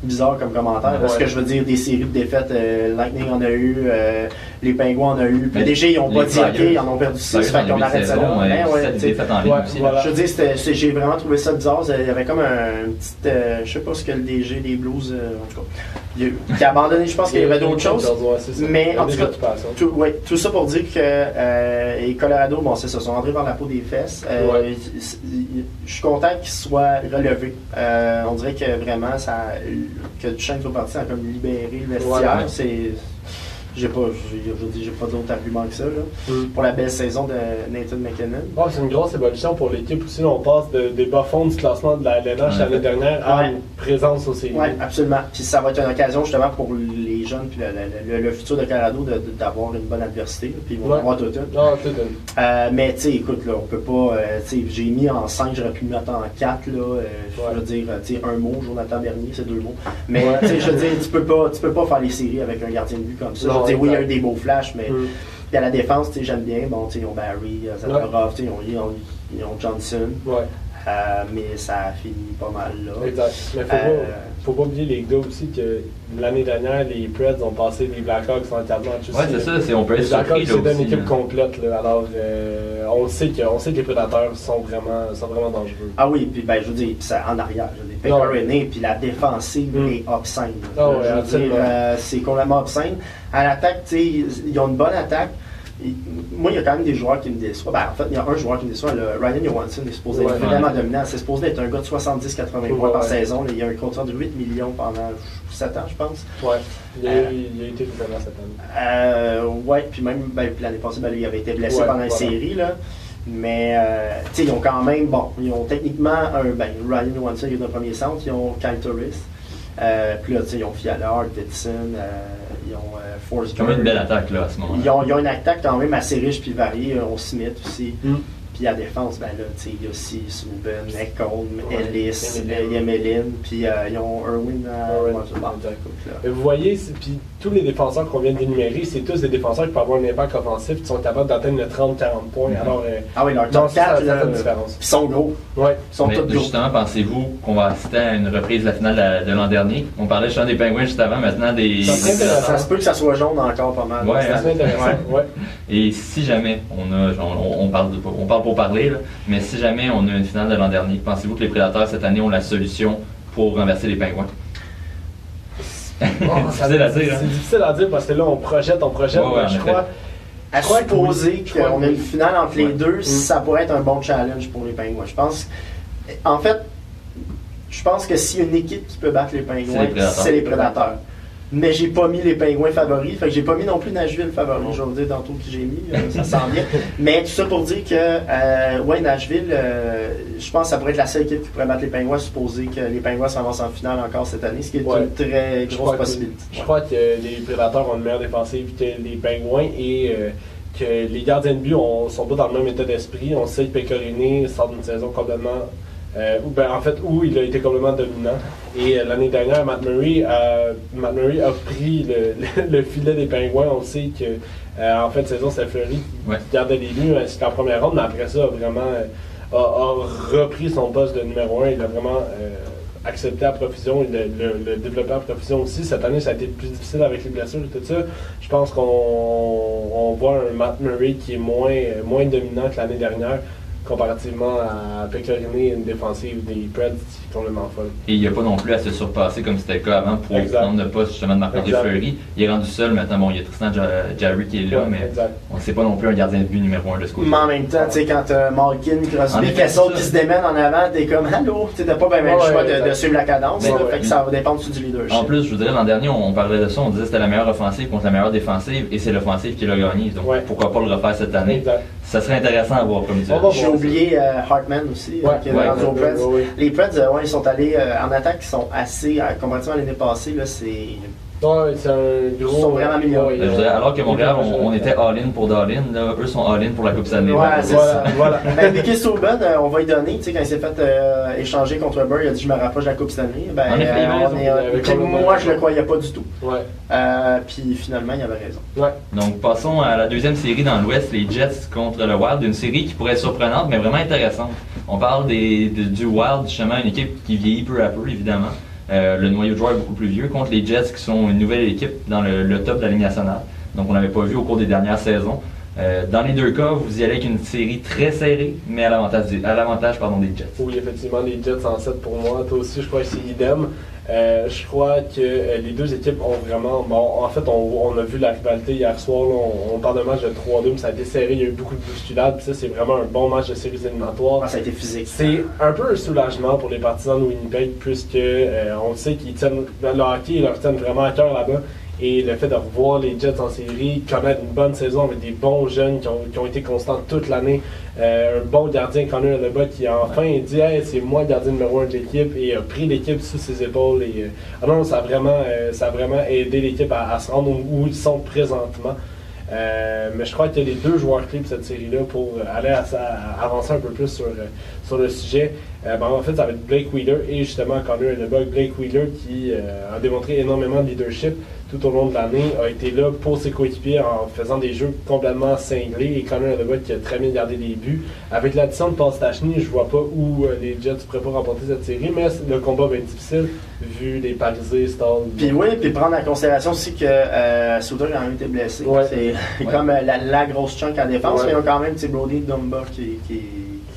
bizarre comme commentaire. Parce que je veux dire, des séries de défaites, euh, Lightning en a eu, euh, les Pingouins en a eu. Puis DG, ils ont pas dit OK, ils en ont perdu six, Flyers, fait en qu'on arrête ça là. Ben ouais, défaites en ligne Ouais, aussi. voilà. Je veux dire, j'ai vraiment trouvé ça bizarre. Il y avait comme un, une petite. euh, je sais pas ce que le DG des Blues, euh, en tout cas, il a, qui a abandonné. Je pense qu'il y avait d'autres choses. Mais, en tout cas. Tout, ouais, tout ça pour dire que euh, et Colorado, bon, c'est ça, sont rentrés par la peau des fesses. Euh, Ouais. Je suis content qu'ils soient relevés. Euh, on dirait que vraiment, ça, que Duchesne soit parti, ça a comme libéré le vestiaire. Ouais, ouais. C'est, j'ai pas, j'ai, je j'ai pas d'autres arguments que ça là, Mm. pour la belle saison de Nathan McKinnon. Ouais, c'est une grosse évolution pour l'équipe aussi. On passe de- des bas-fonds du classement de la LNH Ouais. l'année dernière à Ouais. une présence au séries. Oui, absolument. Puis ça va être une occasion justement pour les jeunes puis le, le- le- le futur de Colorado d'avoir une bonne adversité. là, Puis ils vont Ouais. avoir tout une. Non, tout. Euh, mais tu sais, écoute, là, on peut pas. euh, j'ai mis en 5, j'aurais pu le mettre en 4. Là, euh, Je veux dire, un mot, Jonathan Bernier, c'est deux mots. Mais je veux dire, tu peux pas, tu peux pas faire les séries avec un gardien de but comme ça. Non, oui, il y a eu des beaux flashs, mais Mm. puis à la défense, j'aime bien. Bon, ils ont Barry, euh, sais, ils ont, ils ont- ils ont Johnson. Ouais, Euh, mais ça a fini pas mal là. exact. Mais faut, Euh, faut pas oublier les gars aussi que l'année dernière, les Preds ont passé les Blackhawks en 4 matchs aussi. Ouais, c'est ça, c'est- on peut Les être surpris Blackhawks, c'est une équipe complète. Là. Alors, euh, on, sait que, on sait que les prédateurs sont vraiment, sont vraiment dangereux. Ah oui, puis ben, je veux dire, ça, en arrière, je veux dire, puis la défensive Mm. est obscène. Ah ouais, je veux dire, absolument. euh, c'est complètement obscène. À l'attaque, tu sais, ils ont une bonne attaque. Moi, il y a quand même des joueurs qui me déçoivent. Ben, en fait, il y a un joueur qui me déçoit. le Ryan Johansson est supposé Ouais. être vraiment dominant. C'est supposé être un gars de 70-80 points par saison. Il y a un contrat de 8 millions pendant 7 ans, je pense. Ouais, il a, Euh, il a été vraiment cette année. Euh, ouais, puis même ben, l'année passée, ben, lui, il avait été blessé pendant la série. Là. Mais, euh, tu sais, ils ont quand même, bon, ils ont techniquement un, ben, Ryan Johansson, il est dans le premier centre, ils ont Kyle Turris. Euh, puis là, tu sais, ils ont Fiala, Dixon, ils ont euh, Forrest Quand même une belle attaque là à ce moment-là. Ils ont, ils ont une attaque quand même assez riche puis variée. Ils ont Smith aussi. Mm. Puis à défense, ben là, tu sais, il y a aussi Subban, Ouais, Ellis, Emelin. Yemelin, puis euh, ils ont Irwin à ouais, là. Mais vous voyez, puis tous les défenseurs qu'on vient d'énumérer, c'est tous des défenseurs qui peuvent avoir un impact offensif, qui sont capables d'atteindre le 30-40 points. Mhm. Alors, euh, Ah oui, leur non, top ça, ça, 4, ça là, fait une différence. ils sont gros. Ouais. Ils sont Mais tous gros. justement, pensez-vous qu'on va assister à une reprise de la finale de, de l'an dernier? On parlait justement des Penguins juste avant, maintenant des. Ça des se peut que ça soit jaune encore pas mal. Ouais, intéressant. Ouais. Et si jamais on a, on, on parle, de- on parle pour parler, là, mais si jamais on a une finale de l'an dernier, pensez-vous que les Prédateurs cette année ont la solution pour renverser les pingouins? Bon, ça- difficile à dire, hein? C'est difficile à dire parce que là, on projette, on projette. Ouais, ouais, mais je crois. À supposer qu'on a une finale entre les Ouais. deux, Mm. ça pourrait être un bon challenge pour les Pingouins. Je pense. En fait, je pense que s'il y a une équipe qui peut battre les C'est Pingouins, c'est les Prédateurs. Mais j'ai pas mis les Pingouins favoris, fait que j'ai pas mis non plus Nashville favori. Je vais vous dire tantôt qui j'ai mis, euh, ça sent bien. Mais tout ça pour dire que, euh, ouais, Nashville, euh, je pense que ça pourrait être la seule équipe qui pourrait battre les Pingouins, supposer que les Pingouins s'avancent en finale encore cette année, ce qui est Ouais. une très grosse que, possibilité. je crois que les Prédateurs ont une meilleure défensive que les Pingouins et que les gardiens de but ont- sont pas dans le même état d'esprit. On sait que Pecorini sort d'une saison complètement. ben, en fait, où il a été complètement dominant. Et euh, l'année dernière, Matt Murray, a- Matt Murray a pris le, le- le filet des Pingouins. On sait que euh, en fin de saison, c'était Fleury qui Ouais. gardait les buts ainsi qu'en première ronde, mais après ça, a vraiment euh, a, a repris son poste de numéro 1. Il a vraiment euh, accepté à profusion et le, le, le développé à profusion aussi. Cette année, ça a été plus difficile avec les blessures et tout ça. Je pense qu'on on voit un Matt Murray qui est moins, moins dominant que l'année dernière comparativement à Pecorini, une défensive des Preds qui est complètement folle. Et il n'y a pas non plus à se surpasser comme c'était le cas avant pour Exact. prendre le poste justement de Marc-André Exact. Fleury. Il est rendu seul maintenant. Bon, il y a Tristan Ja- Jarry qui est là, Ouais, mais exact. on ne sait pas non plus un gardien de but numéro un de ce côté. Mais en même temps, tu sais, quand t'as Malkin, En Crosby, Kessel qui ça. se démène en avant, t'es comme allô, tu t'as pas bien Ouais, le choix ouais, de, suivre la cadence, Ouais, là, ouais. fait que ça va dépendre du leadership. En plus, je vous dirais, l'an dernier, on parlait de ça, on disait que c'était la meilleure offensive contre la meilleure défensive, et c'est l'offensive qui l'a gagné. Donc Ouais. pourquoi pas le refaire cette année? Exact. Ça serait intéressant à voir comme tu Oublié euh, Hartman aussi, euh, Ouais, qui est ouais, rendu aux Preds. ouais, ouais. Les Preds, euh, ouais, ils sont allés euh, en attaque, ils sont assez, euh, comparativement à l'année passée, là, c'est. Ouais, c'est un gros. Ils sont vraiment améliorés. Je dirais, alors que Montréal, on, on était all-in pour Darlin, là, eux sont all-in pour la Coupe Stanley. Ouais, c'est Voilà, ça. voilà. Ben, Souben, euh, on va y donner, tu sais, quand il s'est fait euh, échanger contre Burr, il a dit je me rapproche de la Coupe Stanley. Ben, En effet, on est, moi, je le croyais pas du tout. Ouais. Euh, puis finalement, il avait raison. Ouais. Donc passons à la deuxième série dans l'Ouest, les Jets contre le Wild, une série qui pourrait être surprenante mais vraiment intéressante. On parle des, de- du Wild, justement, une équipe qui vieillit peu à peu évidemment. Euh, le noyau de joueurs est beaucoup plus vieux contre les Jets qui sont une nouvelle équipe dans le, top de la Ligue nationale. Donc on n'avait pas vu au cours des dernières saisons. Euh, dans les deux cas, vous y allez avec une série très serrée, mais à l'avantage des- des Jets. Oui, effectivement, les Jets en 7 pour moi. Toi aussi, je crois que c'est idem. Euh, je crois que euh, les deux équipes ont vraiment. Bon, en fait, on, on a vu la rivalité hier soir. là, on, on parle de match de 3-2, mais ça a été serré. Il y a eu beaucoup de bousculades. Puis ça, c'est vraiment un bon match de séries éliminatoires. Ah, ça a été physique. C'est un peu un soulagement pour les partisans de Winnipeg, puisque euh, on sait qu'ils tiennent le hockey, ils leur tiennent vraiment à cœur là-bas. Et le fait de revoir les Jets en série, connaître une bonne saison avec des bons jeunes qui ont, qui ont été constants toute l'année, euh, un bon gardien, Connor Leba, qui a enfin dit hey, c'est moi le gardien numéro un de l'équipe et a pris l'équipe sous ses épaules. Et, euh, ah non, ça a vraiment, euh, ça a vraiment aidé l'équipe à, à se rendre où, ils sont présentement. Mais je crois que les deux joueurs clés de cette série-là pour aller à, avancer un peu plus sur, sur le sujet, ben, en fait, ça va être Blake Wheeler et justement Connor Leba. Blake Wheeler qui a démontré énormément de leadership tout au long de l'année, a été là pour ses coéquipiers en faisant des jeux complètement cinglés et Connor Leba qui a très bien gardé les buts. Avec l'addition de Paul Stachny, je vois pas où euh, les Jets pourraient pas remporter cette série, mais le combat va être difficile vu les Parisés, Stall. Puis oui, puis prendre en considération aussi que euh, Souter a quand même été blessé. Ouais. C'est Ouais. comme euh, la, la grosse chunk en défense, Ouais. mais ils ont quand même Brody Dumba qui, qui,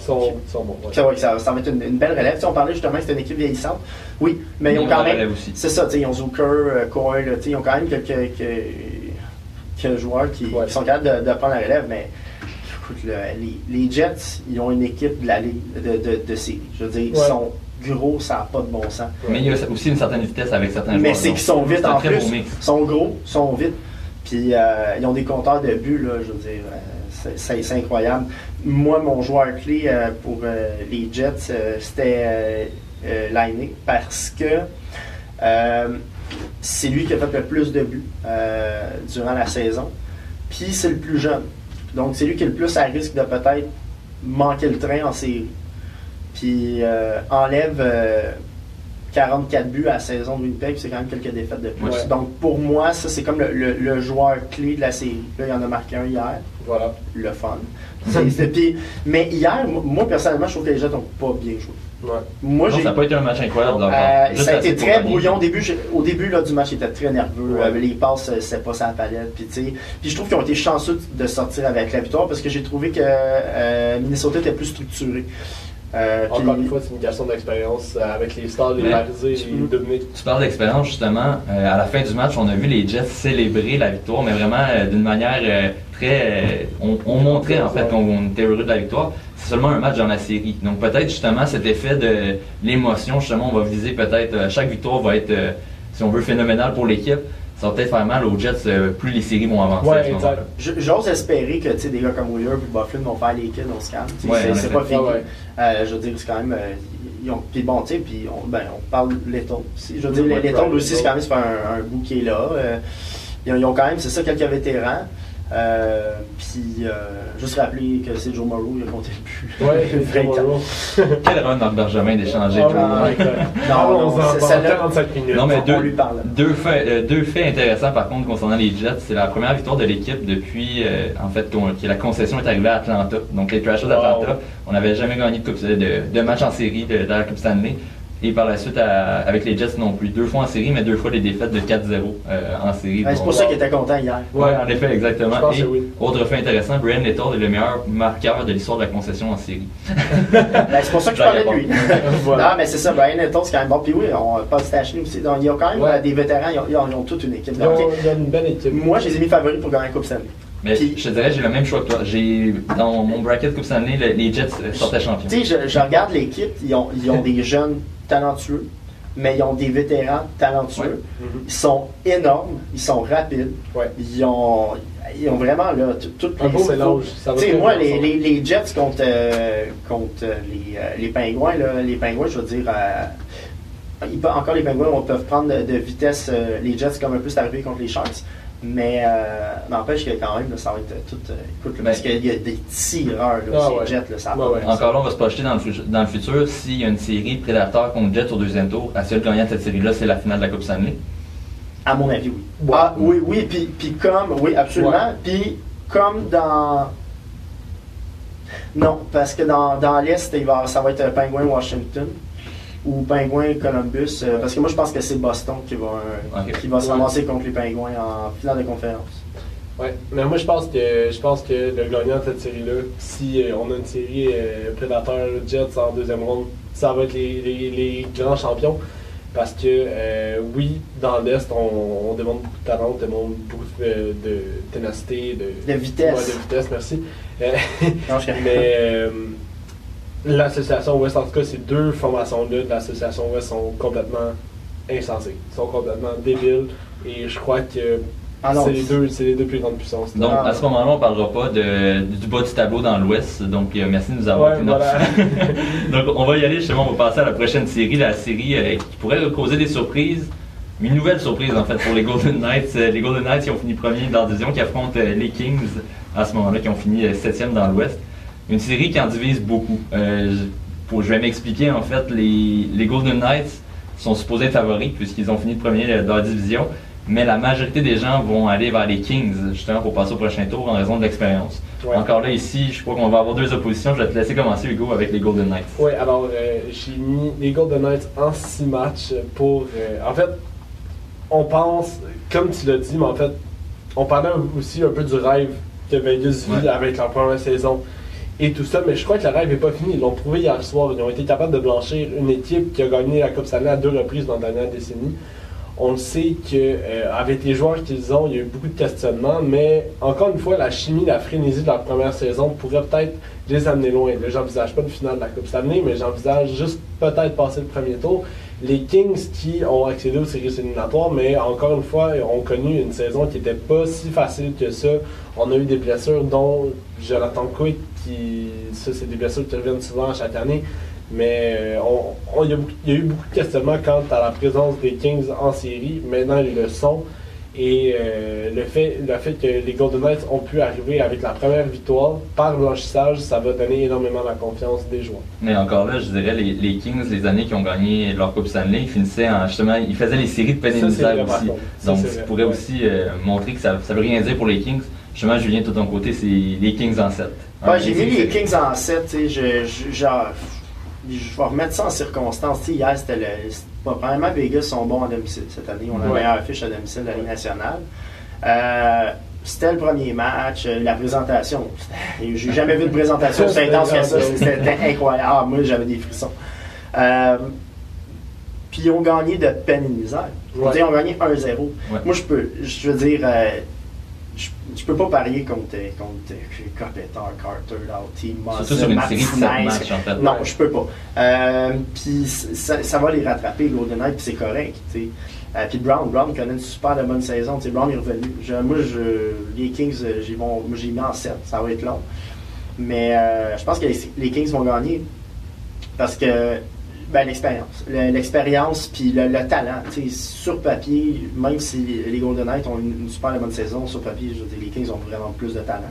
sont, ils sont bons. ouais. Ça, ouais, ça, ça va être une, une belle relève. Tu sais, on parlait justement que c'était une équipe vieillissante. Oui, mais ils ont Ils quand la même. relève aussi. C'est ça, tu sais, ils ont Zucker, euh, Coyle, tu sais, ils ont quand même quelques, joueurs qui, Ouais. qui sont capables de, de prendre la relève, mais écoute, les, les Jets, ils ont une équipe de la ligue de, de, de série. Je veux dire, ils Ouais. sont gros, ça n'a pas de bon sens. Mais il y a aussi une certaine vitesse avec certains joueurs. Mais c'est qu'ils sont vite c'est en très plus. Ils sont gros, ils sont vite. Puis euh, ils ont des compteurs de buts, là, je veux dire, euh, c'est- c'est c'est incroyable. Moi, mon joueur clé euh, pour euh, les Jets, euh, c'était Laine, parce que c'est lui qui a fait le plus de buts durant la saison. Puis c'est le plus jeune. Donc c'est lui qui est le plus à risque de peut-être manquer le train en série. Puis enlève euh, 44 buts à la saison de Winnipeg, puis c'est quand même quelques défaites de plus. Ouais. Donc pour moi, ça c'est comme le, le- le joueur clé de la série. Là, il en a marqué un hier, Voilà. le fun. Puis- mais hier, moi, personnellement, je trouve que les Jets n'ont pas bien joué. Ouais. Moi, Non, j'ai ça n'a pas été un match incroyable. euh, ça a été très brouillon au début. j'ai- Au début là, du match, il était très nerveux. Ouais. Euh, les passes, euh, c'est pas sa palette. Puis, tu sais, puis je trouve qu'ils ont été chanceux de sortir avec la victoire parce que j'ai trouvé que euh, Minnesota était plus structuré. Euh, puis- Encore une fois, c'est une question d'expérience euh, avec les stars, les Parisés, les Mm. Tu Dominique. parles d'expérience justement. Euh, à la fin du match, on a vu les Jets célébrer la victoire, mais vraiment euh, d'une manière euh, très. euh, on, on montrait en fait qu'on on était heureux de la victoire. C'est seulement un match dans la série. Donc peut-être justement cet effet de l'émotion, justement, on va viser peut-être. euh, chaque victoire va être, euh, si on veut, phénoménale pour l'équipe. Ça va peut-être faire mal aux Jets plus les séries vont avancer. Ouais, J'ose espérer que tu sais, des gars comme Wheeler et Bufflin vont faire les kills, on se calme. Ouais, c'est pas fini. Ouais. Euh, je veux dire, c'est quand même. euh, ils ont, puis bon, tu sais, puis on, ben, on parle Letton aussi. Je veux dire, Ouais, les Letton aussi, c'est quand même c'est pas un, un bout qui est là. Euh, ils, ont, ils ont quand même, c'est ça, quelques vétérans. Euh, puis, euh, juste rappeler que c'est Joe Morrow, il a compté le but. Ouais. Morrow. Quel run dans Benjamin d'échanger. Oh. Non, non, c'est- pendant celle-là- 45 minutes. Non, mais deux- lui parle. Deux faits, euh, deux faits intéressants par contre concernant les Jets. C'est la première victoire de l'équipe depuis euh, en fait que la concession est arrivée à Atlanta. Donc les Trashers d'Atlanta, Wow. on n'avait jamais gagné de, coupe, de, de match en série de, de la Coupe Stanley. Et par la suite à- avec les Jets non plus. Deux fois en série, mais deux fois des défaites de 4-0 euh, en série. Ouais, c'est pour ça qu'il était content hier. Ouais, en effet, exactement. Je pense Et que oui. autre fait intéressant, Brian Little est le meilleur marqueur de l'histoire de la concession en série. Ben, c'est pour ça que je parlais de lui. Voilà. Non, mais c'est ça, Brian Letton, c'est quand même bon. Puis oui, on Paul Stachny aussi. Donc, il y a quand même Ouais. euh, des vétérans, ils ont, ils ont- ils ont toute une équipe. Ils ont, Donc, ils ont une belle équipe. moi, je les ai mis favoris pour gagner la Coupe Stanley. Mais Puis- je te dirais, j'ai le même choix que toi. J'ai dans mon bracket Coupe Stanley, le- les Jets sortaient champions. Tu sais, je, je regarde l'équipe, ils ont, ils ont des jeunes talentueux, mais ils ont des vétérans talentueux. Mhm. Ils sont énormes, ils sont rapides, Ouais. ils ont, ils ont vraiment là, toutes les beau mélange. Tu sais, moi, les, les, les Jets contre, euh, contre euh, les, euh, les Pingouins, là, les Pingouins, je veux dire, euh, ils peuvent- encore les Pingouins on peuvent prendre de, de vitesse euh, les Jets comme un peu c'est arrivé contre les Sharks. Mais euh, n'empêche que quand même, là, ça va être tout. euh, écoute, là, Ben- parce qu'il y a des tireurs, là, Ah ouais. Jets, là, ça Ouais, va. ouais. Encore là, on va se projeter dans le, futur- dans le futur. S'il y a une série Predator contre Jets au deuxième tour, la seule gagnante de cette série-là, c'est la finale de la Coupe Stanley? À mon avis, oui. Ouais. Ah, oui, oui, puis, puis comme, oui, absolument. Puis comme dans. Non, parce que dans, dans l'Est, il va, ça va être Penguin Washington ou Penguin Columbus. euh, parce que moi, je pense que c'est Boston qui va, euh, qui va se Ouais. ramasser contre les Penguins en finale de conférence. Ouais, mais moi je pense que je pense que le gagnant de cette série-là, si euh, on a une série euh, Predator Jets en deuxième ronde, ça va être les, les- les grands champions. Parce que euh, oui, dans l'Est, on, on demande beaucoup de talent, on demande beaucoup de, de ténacité, de, De vitesse. Ouais, de vitesse, merci. Euh, Non, je- mais euh, l'association Ouest, en tout cas, ces deux formations-là de l'association Ouest sont complètement insensées, sont complètement débiles. Et je crois que Ah c'est les deux, c'est les deux plus grandes puissances. Donc, Ah. à ce moment-là, on ne parlera pas de, du bas du tableau dans l'Ouest. Donc, euh, merci de nous avoir Ouais, voilà. Donc, on va y aller justement, on va passer à la prochaine série, la série euh, qui pourrait causer des surprises. Une nouvelle surprise en fait pour les Golden Knights. Euh, les Golden Knights qui ont fini premier dans la division, qui affrontent euh, les Kings à ce moment-là, qui ont fini septième dans l'Ouest. Une série qui en divise beaucoup. Euh, je, pour- je vais m'expliquer en fait, les, les Golden Knights sont supposés être favoris puisqu'ils ont fini premier euh, dans la division, mais la majorité des gens vont aller vers les Kings justement pour passer au prochain tour en raison de l'expérience. Ouais. Encore là ici, je crois qu'on va avoir deux oppositions. Je vais te laisser commencer Hugo avec les Golden Knights. Oui, alors euh, j'ai mis les Golden Knights en six matchs pour. euh, en fait, on pense, comme tu l'as dit, mais en fait, on parlait aussi un peu du rêve que Vegas vit Ouais. avec leur première saison et tout ça, mais je crois que le rêve n'est pas fini. Ils l'ont prouvé hier soir. Ils ont été capables de blanchir une équipe qui a gagné la Coupe Stanley à deux reprises dans la dernière décennie. On le sait qu'avec les joueurs qu'ils ont, il y a eu beaucoup de questionnements, mais encore une fois, la chimie, la frénésie de leur première saison pourrait peut-être les amener loin. J'envisage pas une finale de la Coupe Stanley, mais j'envisage juste peut-être passer le premier tour. Les Kings qui ont accédé aux séries éliminatoires, mais encore une fois, ont connu une saison qui n'était pas si facile que ça. On a eu des blessures, dont Jonathan Quick, qui, ça, c'est des blessures qui reviennent souvent chaque année. Mais euh, on- il y, a y eu beaucoup de questionnements quant à la présence des Kings en série. Maintenant, ils le sont. Et euh, le, fait, le fait que les Golden Knights ont pu arriver avec la première victoire par blanchissage, ça va donner énormément la confiance des joueurs. Mais encore là, je dirais, les, les Kings, les années qui ont gagné leur Coupe Stanley, ils finissaient en, justement, ils faisaient les séries de par aussi. Ça, Donc, ça pourrait Ouais. aussi euh, montrer que ça ne veut rien dire pour les Kings. Justement, Julien, de ton côté, c'est les Kings en 7. Ouais, j'ai mis les Kings en 7, tu sais, je, je, je vais remettre ça en circonstance. Hier, c'était le. Vegas sont bons à domicile cette année. On a la Ouais. meilleure affiche à domicile de la Ligue nationale. Euh, c'était le premier match, euh, la présentation. J'ai jamais vu de présentation aussi intense que ça. C'était incroyable. Ah, moi, j'avais des frissons. Euh, puis ils ont gagné de peine et de misère. Je veux Ouais. dire, ils ont gagné 1-0. Ouais. Moi, je peux, je veux dire, euh, je, je peux pas parier contre, contre Carpenter, Carter, Doughty, Surtout sur une série de 7 Martinez. matchs, en fait. Non, je peux pas. Euh, puis ça, ça va les rattraper, GoldenEye, puis c'est correct. tu. Euh, puis Brown, Brown connaît une super de bonne saison. tu sais, Brown est revenu. Je- moi, je, les Kings, j'ai j'ai mis en 7. Ça va être long. Mais euh, je pense que les, les Kings vont gagner parce que ben, l'expérience. Le- L'expérience puis le, le talent. Sur papier, même si les, Golden Knights ont une, super bonne saison, sur papier, je les Kings ont vraiment plus de talent.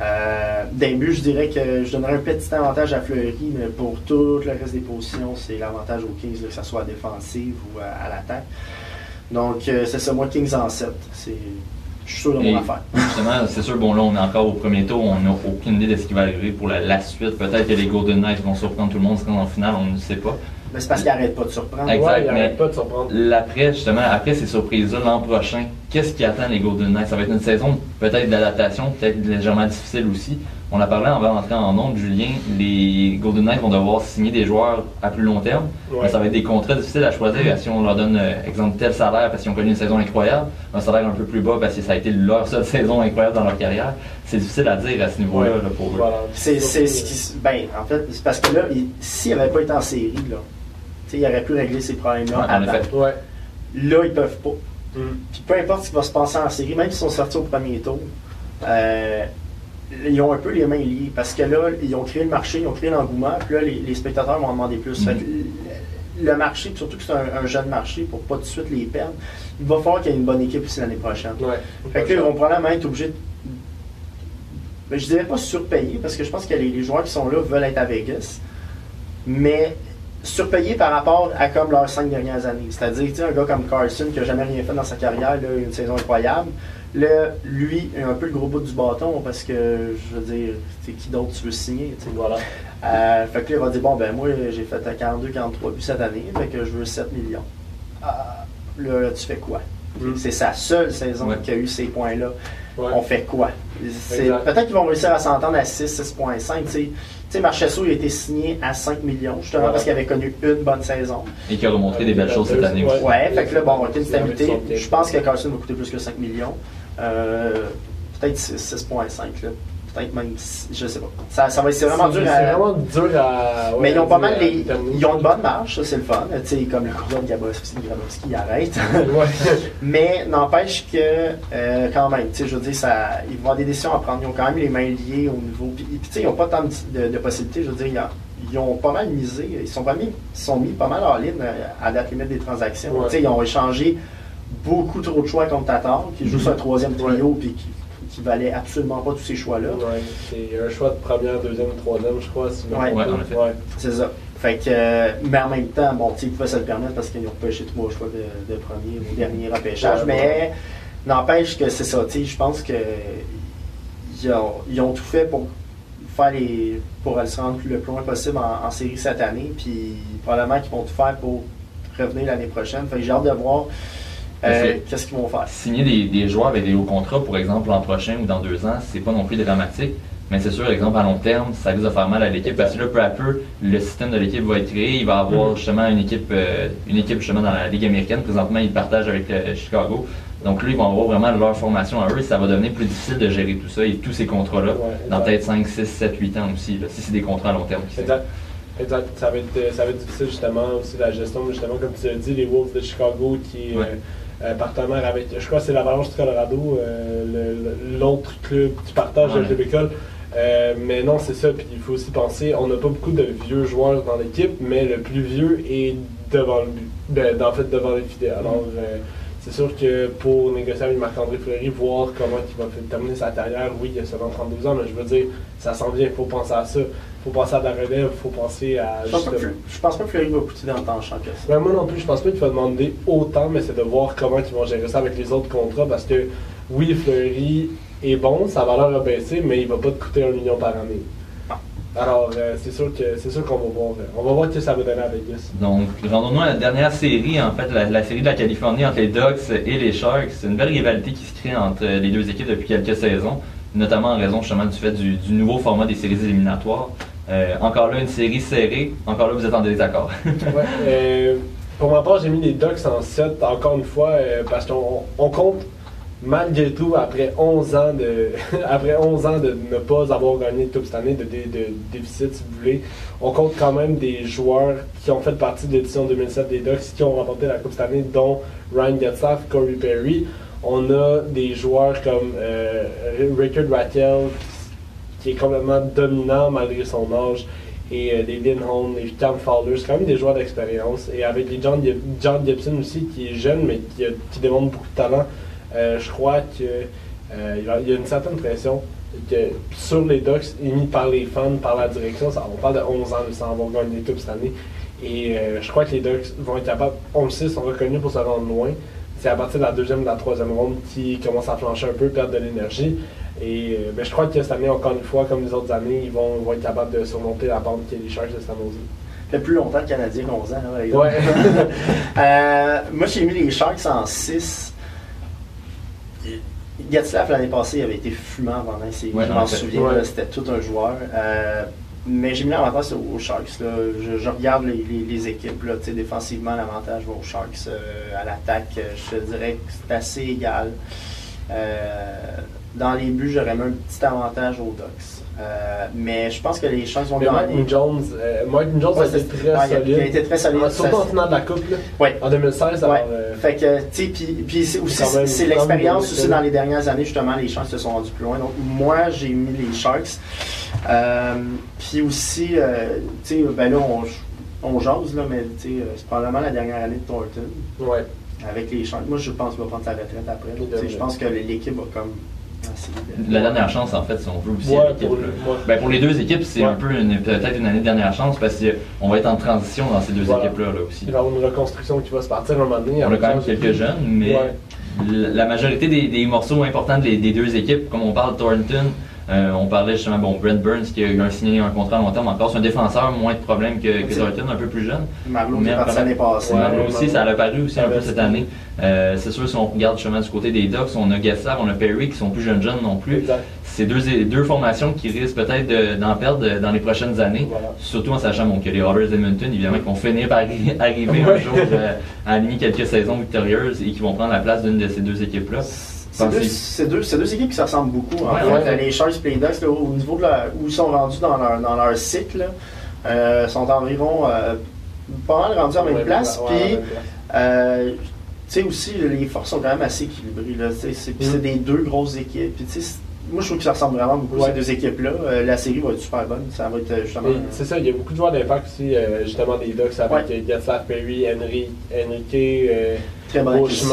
Euh, D'un but, je dirais que je donnerais un petit avantage à Fleury, mais pour tout le reste des positions, c'est l'avantage aux Kings, là, que ce soit à défensive ou à, à l'attaque. Donc, euh, c'est ça, moi, Kings en 7. C'est- Je suis sûr de mon Et affaire. justement, c'est sûr, bon là, on est encore au premier tour, on n'a aucune idée de ce qui va arriver pour la, la suite. Peut-être que les Golden Knights vont surprendre tout le monde, en finale, on ne sait pas. Mais c'est parce qu'ils n'arrêtent pas de surprendre. Exact, Ouais, il mais- pas de surprendre. L'après, justement, après ces surprises-là, l'an prochain, qu'est-ce qui attend les Golden Knights? Ça va être une saison peut-être d'adaptation, peut-être légèrement difficile aussi. On a parlé avant d'entrer en onde, Julien, les Golden Knights vont devoir signer des joueurs à plus long terme. Ouais. Mais ça va être des contrats difficiles à choisir. Si on leur donne, euh, exemple, tel salaire parce qu'ils ont connu une saison incroyable, un salaire un peu plus bas parce que ça a été leur seule saison incroyable dans leur carrière, c'est difficile à dire à ce niveau-là Ouais. là, pour eux. Voilà. C'est c'est ce qui. Ben, en fait, c'est parce que là, il- s'il n'avait pas été en série, là, tu sais, il aurait pu régler ces problèmes-là. Ouais, en effet. Ouais. Là, ils peuvent pas. Mm. Puis peu importe ce qui va se passer en série, même s'ils sont sortis au premier tour, euh, ils ont un peu les mains liées. Parce que là, ils ont créé le marché, ils ont créé l'engouement, puis là, les, les spectateurs vont en demander plus. Fait que le, marché, surtout que c'est un, un jeune marché, pour pas tout de suite les perdre, il va falloir qu'il y ait une bonne équipe aussi l'année prochaine. Ouais. Fait que là, ils vont probablement être obligés de. Ben, je dirais pas surpayer, parce que je pense que les, les joueurs qui sont là veulent être à Vegas. Mais surpayer par rapport à comme leurs cinq dernières années. C'est-à-dire, tu sais, un gars comme Carson qui a jamais rien fait dans sa carrière, là, une saison incroyable. Là, lui, un peu le gros bout du bâton parce que, je veux dire, c'est qui d'autre tu veux signer, tu sais. Voilà. Euh, fait que là, il va dire bon, ben moi, j'ai fait 42-43 buts cette année, fait que je veux 7 millions. Ah, là, là, tu fais quoi? Mm. C'est sa seule saison Ouais. qui a eu ces points-là. Ouais. On fait quoi? Peut-être qu'ils vont réussir à s'entendre à 6, 6.5. Tu sais, Tu sais, Marchesso, il a été signé à 5 millions, justement parce qu'il avait connu une bonne saison. Et qui a remontré des belles choses cette année aussi. Ouais, fait que là, bon, on va une stabilité. Je pense que Carson va coûter plus que 5 millions. Euh, peut-être 6, 6.5, là. Peut-être même, je sais pas. Ça, ça va être c'est vraiment dur C'est à. vraiment dur à. ouais, Mais ils ont pas mal les. Ils ont une bonne marche, ça c'est le fun. Tu sais, comme le courant de Grabowski, Grabowski il arrête. Mais n'empêche que, euh, quand même, tu sais, je veux dire, ça, ils vont avoir des décisions à prendre. Ils ont quand même les mains liées au niveau. Puis, tu sais, ils n'ont pas tant de, de- de possibilités. Je veux dire, ils ont, pas mal misé. Ils sont pas mis, ils sont mis pas mal en ligne euh, à date limite des transactions. Ouais. Tu sais, ils ont échangé beaucoup trop de choix contre Tatar, qui joue sur un troisième trio, puis qui, qui valait absolument pas tous ces choix-là. Ouais, c'est un choix de première, deuxième, troisième, je crois. Si Ouais. Ouais. Ouais. C'est ça. Fait que, euh, mais en même temps, bon, ils pouvaient se le permettre parce qu'ils ont pêché trois choix de, de premier ou dernier repêchage. Ouais, mais ouais. n'empêche que c'est ça, je pense que ils ont, ils ont tout fait pour faire les pour aller se rendre le plus loin possible en, en série cette année. Puis probablement qu'ils vont tout faire pour revenir l'année prochaine. Fait que j'ai hâte de voir euh, qu'est-ce qu'ils vont faire? Signer des, des joueurs avec des hauts contrats, pour exemple, l'an prochain ou dans deux ans, c'est pas non plus dramatique. Mais c'est sûr, exemple, à long terme, ça risque de faire mal à l'équipe parce que là, peu à peu, le système de l'équipe va être créé. Il va avoir Mhm. justement une équipe, euh, une équipe justement dans la Ligue américaine. Présentement, ils partagent avec euh, Chicago. Donc là, ils vont avoir vraiment leur formation à eux et ça va devenir plus difficile de gérer tout ça et tous ces contrats-là Ouais, dans peut-être 5, 6, 7, 8 ans aussi, là, si c'est des contrats à long terme. qui. Exact. Ça va, être, ça va être difficile justement aussi la gestion, justement comme tu l'as dit, les Wolves de Chicago qui est Ouais. euh, euh, partenaire avec, je crois que c'est l'Avalanche du Colorado, euh, l'autre club qui partage Ouais. le club école. Euh, mais non, c'est ça. Puis il faut aussi penser, on n'a pas beaucoup de vieux joueurs dans l'équipe, mais le plus vieux est devant le but. Ben, en fait, devant les filets. Alors, euh, c'est sûr que pour négocier avec Marc-André Fleury, voir comment il va terminer sa carrière, oui, il a seulement 32 ans, mais je veux dire, ça s'en vient. Il faut penser à ça. Il faut penser à la relève. Il faut penser à. Je pense, que, je pense pas que Fleury va coûter dans le temps champ que ça. ben, moi non plus, je pense pas qu'il va demander autant, mais c'est de voir comment ils vont gérer ça avec les autres contrats parce que oui, Fleury est bon, sa valeur a baissé, mais il va pas te coûter un million par année. Alors, euh, c'est sûr que c'est sûr qu'on va voir. euh, On va voir ce que ça va donner à Vegas. Donc, rendons-nous à la dernière série, en fait, la, la série de la Californie entre les Ducks et les Sharks. C'est une belle rivalité qui se crée entre les deux équipes depuis quelques saisons, notamment en raison justement du fait du, du nouveau format des séries éliminatoires. Euh, encore là, une série serrée. Encore là, vous êtes en désaccord. Ouais, euh, pour ma part, j'ai mis les Ducks en 7, encore une fois, euh, parce qu'on on compte, malgré tout, après 11 ans de, après 11 ans de ne pas avoir gagné de Coupe cette année, de, dé- de déficit, si vous voulez, on compte quand même des joueurs qui ont fait partie de l'édition 2007 des Ducks, qui ont remporté la Coupe cette année, dont Ryan Getzlaff, Corey Perry. On a des joueurs comme euh, Rickard Rattel, qui est complètement dominant malgré son âge et euh, les Lindholm, les Cam Fowler, c'est quand même des joueurs d'expérience. Et avec les John, Gib- John Gibson aussi, qui est jeune, mais qui, qui démontre beaucoup de talent, euh, je crois que euh, il y a- une certaine pression que, sur les Ducks, émis par les fans, par la direction. Ça, on parle de 11 ans sans avoir gagné les Coupes cette année. Et euh, je crois que les Ducks vont être capables, on le sait, sont reconnus pour se rendre loin. C'est à partir de la deuxième et de la troisième ronde qui commence à flancher un peu, perdre de l'énergie. Et euh, ben, je crois que cette année, encore une fois, comme les autres années, ils vont, vont être capables de surmonter la pente qui est les Sharks de San Jose. Fait plus longtemps le Canadien, 11 ans. Là. Ouais. Euh, moi, j'ai mis les Sharks en 6. Gatslav, l'année passée, avait été fumant pendant séries. Ouais, je en m'en souviens, Ouais. c'était tout un joueur. Euh, mais j'ai mis l'avantage aux Sharks. là. Je, je regarde les, les- les équipes. Là, tu sais, défensivement, l'avantage va aux Sharks. Euh, à l'attaque, euh, je te dirais que c'est assez égal. Euh, dans les buts, j'aurais mis un petit avantage aux Ducks. Euh, mais je pense que les Sharks vont gagner. Martin Jones, euh, Martin Jones Ouais, a été très ouais, il a- solide. il a été très solide. Ah, Surtout en finale de la Coupe, là, Ouais. en 2016. Ouais. Alors, euh, Fait que, tu sais, puis, puis c'est aussi, même- c'est même l'expérience aussi dans les dernières années, justement, les Sharks se sont rendus plus loin. Donc, moi, j'ai mis les Sharks. Euh, puis aussi, tu sais, ben là, on, on jase, là, mais tu sais, c'est probablement la dernière année de Thornton ouais. avec les Sharks. Moi, je pense qu'il va prendre sa retraite après. Je pense que l'équipe va comme. La dernière chance, en fait, si on veut aussi Ouais, pour le-. Ben, pour les deux équipes, c'est Ouais. un peu une- peut-être une année de dernière chance parce qu'on va être en transition dans ces deux Voilà. équipes-là là, aussi. Il va y avoir une reconstruction qui va se partir à un moment donné. On a quand même quelques jeunes, mais la la majorité des, des morceaux importants des, des deux équipes, comme on parle de Thornton, euh, on parlait justement, bon, Brent Burns qui a eu un signé un contrat à long terme encore, c'est un défenseur moins de problèmes que, que Thornton, un peu plus jeune. Marlowe Mais l'année passée. Ouais, là aussi, ça a apparu aussi un peu cette année. Euh, c'est sûr, si on regarde justement du côté des Ducks, on a Gessler, on a Perry qui sont plus jeunes jeunes non plus. C'est deux, deux formations qui risquent peut-être de- d'en perdre dans les prochaines années. Voilà. Surtout en sachant bon, que les Oilers d'Edmonton, évidemment, qui vont finir par arri- arriver un jour euh, à aligner quelques saisons victorieuses et qui vont prendre la place d'une de ces deux équipes-là. C'est deux, équipes qui se ressemblent beaucoup. En Ouais, fait, ouais. Les Sharks et les Ducks, là, au niveau de la- où ils sont rendus dans leur, dans leur cycle, euh, sont environ euh, pas mal rendus à la même Ouais, place. ouais, Puis, ouais, ouais. euh, tu sais aussi, les forces sont quand même assez équilibrées. C'est, Mm. c'est des deux grosses équipes. Puis, tu sais, c'est- moi, je trouve que ça ressemble vraiment beaucoup Ouais. ces deux équipes-là. Euh, la série va être super bonne. Ça va être justement. C'est ça, il y a beaucoup de joueurs d'impact aussi, euh, justement des Ducks avec Ouais. Gatslav Perry, Henry, Enrique, euh, très acquisition.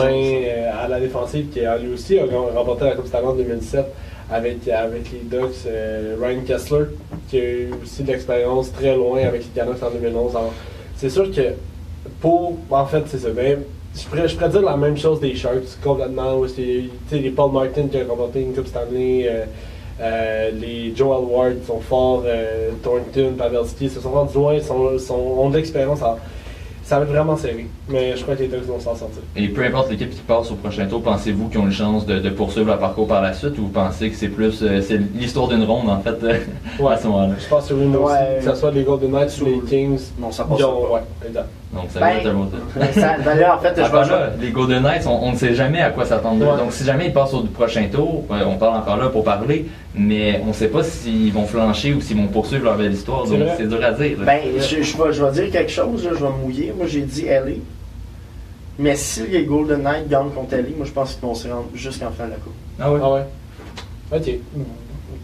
euh, à la défensive qui a lui aussi a rem- remporté la Coupe Stanley en 2007 avec, avec les Ducks. euh, Ryan Kessler qui a eu aussi de l'expérience très loin avec les Canucks en 2011. Alors, c'est sûr que pour. En fait, c'est ça. Ben, je pourrais, je pourrais dire la même chose des Sharks complètement. Sais, les Paul Martin qui a remporté une Coupe Stanley. euh, euh, les Joel Ward sont forts, euh, Thornton, Pavelski se sont rendus loin, sont, sont, ont de l'expérience. Ça va être vraiment serré. Mais je crois que les Ducks vont s'en sortir. Et peu importe l'équipe qui passe au prochain tour, pensez-vous qu'ils ont une chance de, de poursuivre leur parcours par la suite ou vous pensez que c'est plus euh, c'est l'histoire d'une ronde en fait euh, Ouais. à ce moment-là? Je pense que oui, moi Ouais. aussi, que ce soit les Golden Knights ou les Kings. Non, ça ils passe ont- pas. ouais, exact. Donc ça Ben, va être. Ben, ça- ben là, en fait, je là, les Golden Knights, on, on ne sait jamais à quoi s'attendre. Ouais. Donc si jamais ils passent au prochain tour, euh, on parle encore là pour parler, mais on ne sait pas s'ils vont flancher ou s'ils vont poursuivre leur belle histoire. C'est Donc c'est dur à dire. là. Ben, je, je vais, je vais dire quelque chose, là, je vais me mouiller. Moi, j'ai dit LA. Mais si les Golden Knights gagnent contre LA, moi, je pense qu'ils vont se rendre jusqu'en fin de la Coupe. ah ouais? Ah ouais. Ok.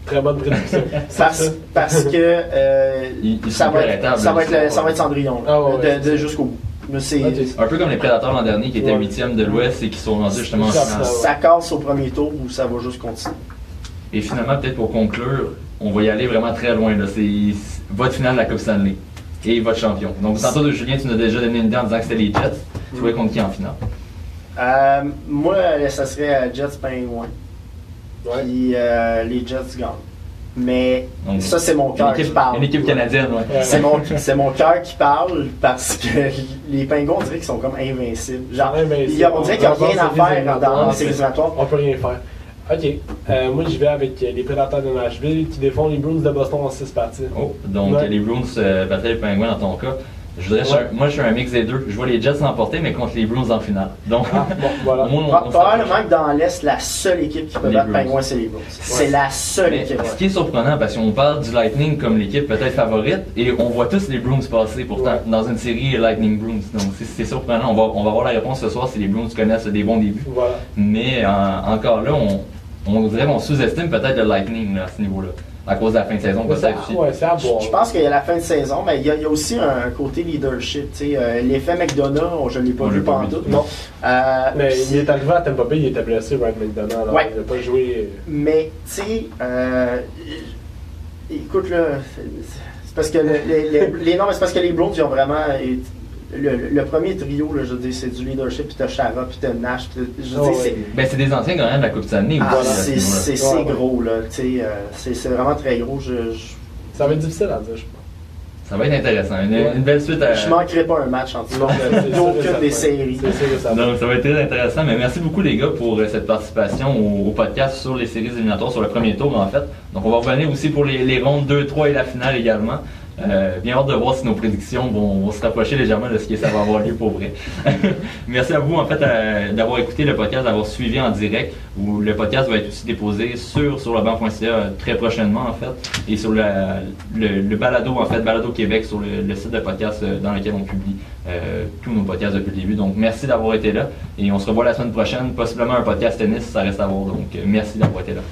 Très bonne prédiction. Parce, parce que euh, ils ça, va être, ça, va être, le- ça va être Cendrillon, là, Ah ouais, de, jusqu'au bout. Un peu comme les Prédateurs l'an dernier qui étaient Ouais. huitièmes de l'Ouest et qui sont rendus justement en Ça, ça- Ça casse au premier tour ou ça va juste continuer? Et finalement, peut-être pour conclure, on va y aller vraiment très loin. là. C'est votre finale de la Coupe Stanley et votre champion. Donc, tantôt de Julien, tu nous as déjà donné une idée en disant que c'était les Jets. Tu voulais contre qui en finale? Euh, moi, ça serait euh, Jets Penguins. Ouais. Puis euh, les Jets gagnent. Mais Donc, ça, c'est mon cœur qui équipe, parle. une équipe canadienne, ouais. C'est mon, c'est mon cœur qui parle parce que les pingouins, on dirait qu'ils sont comme invincibles. Genre, Ouais, mais il y a- on dirait qu'il n'y a rien à faire dans c'est- éliminatoires. On peut rien faire. Ok. Euh, moi, j'y vais avec euh, les Prédateurs de Nashville qui défendent les Bruins de Boston en 6 parties. Oh, donc Ouais. les Bruins euh, battraient les Penguins dans ton cas. Je je un- Ouais. moi, je suis un mix des deux. Je vois les Jets l'emporter, mais contre les Bruins en finale. Donc, Ah, bon, voilà. au moins, on- Probablement que dans l'Est, la seule équipe qui peut Les battre Bruins. Pingouins, c'est les Bruins. C'est la seule Mais équipe. ce qui est surprenant, parce qu'on parle du Lightning comme l'équipe peut-être favorite, et on voit tous les Bruins passer pourtant Ouais. dans une série Lightning Bruins. Donc c'est- c'est surprenant. On va, on va avoir la réponse ce soir si les Bruins connaissent des bons débuts. Voilà. Mais en- encore là, on, on dirait qu'on sous-estime peut-être le Lightning là, à ce niveau-là. À cause de la fin de saison, peut-être aussi. ouais, c'est à boire. Je pense qu'il y a la fin de saison, mais il y a, il y a aussi un côté leadership. tu sais, euh, L'effet McDonough, on- je ne l'ai pas On vu pendant tout. Non. Euh, Mais il est arrivé à Tampa Bay, il était blessé, Ryan McDonough. Alors Ouais. Il n'a pas joué. Mais, tu sais, euh, écoute, là, parce que le- les, les- les- non, mais c'est parce que les Browns, ils ont vraiment. Le, le premier trio, là, je veux dire, c'est du leadership, puis t'as Chara, puis t'as Nash, puis je veux Oh, dire, c'est. Ben, c'est des anciens gagnants de la Coupe Stanley Ah, aussi. c'est c'est- Ouais, c'est ouais. gros, là. tu sais, euh, c'est c'est vraiment très gros. Je, je, Ça va être difficile à dire, je pense. Ça va être intéressant. Une, Ouais. une belle suite à. je manquerai pas un match en tout certain. des séries. Donc, ça va être très intéressant. Mais merci beaucoup, les gars, pour euh, cette participation au, au podcast sur les séries éliminatoires, sur le premier tour, en fait. Donc, on va revenir aussi pour les, les rondes 2, 3 et la finale également. Euh, bien hâte de voir si nos prédictions vont, se rapprocher légèrement de ce que ça va avoir lieu pour vrai. Merci à vous, en fait, euh, d'avoir écouté le podcast, d'avoir suivi en direct. Où le podcast va être aussi déposé sur, sur banc.ca très prochainement, en fait. Et sur le, le balado, en fait, Balado Québec, sur le, site de podcast euh, dans lequel on publie tous nos podcasts depuis le début. Donc, merci d'avoir été là. Et on se revoit la semaine prochaine, possiblement un podcast tennis, ça reste à voir. Donc, merci d'avoir été là.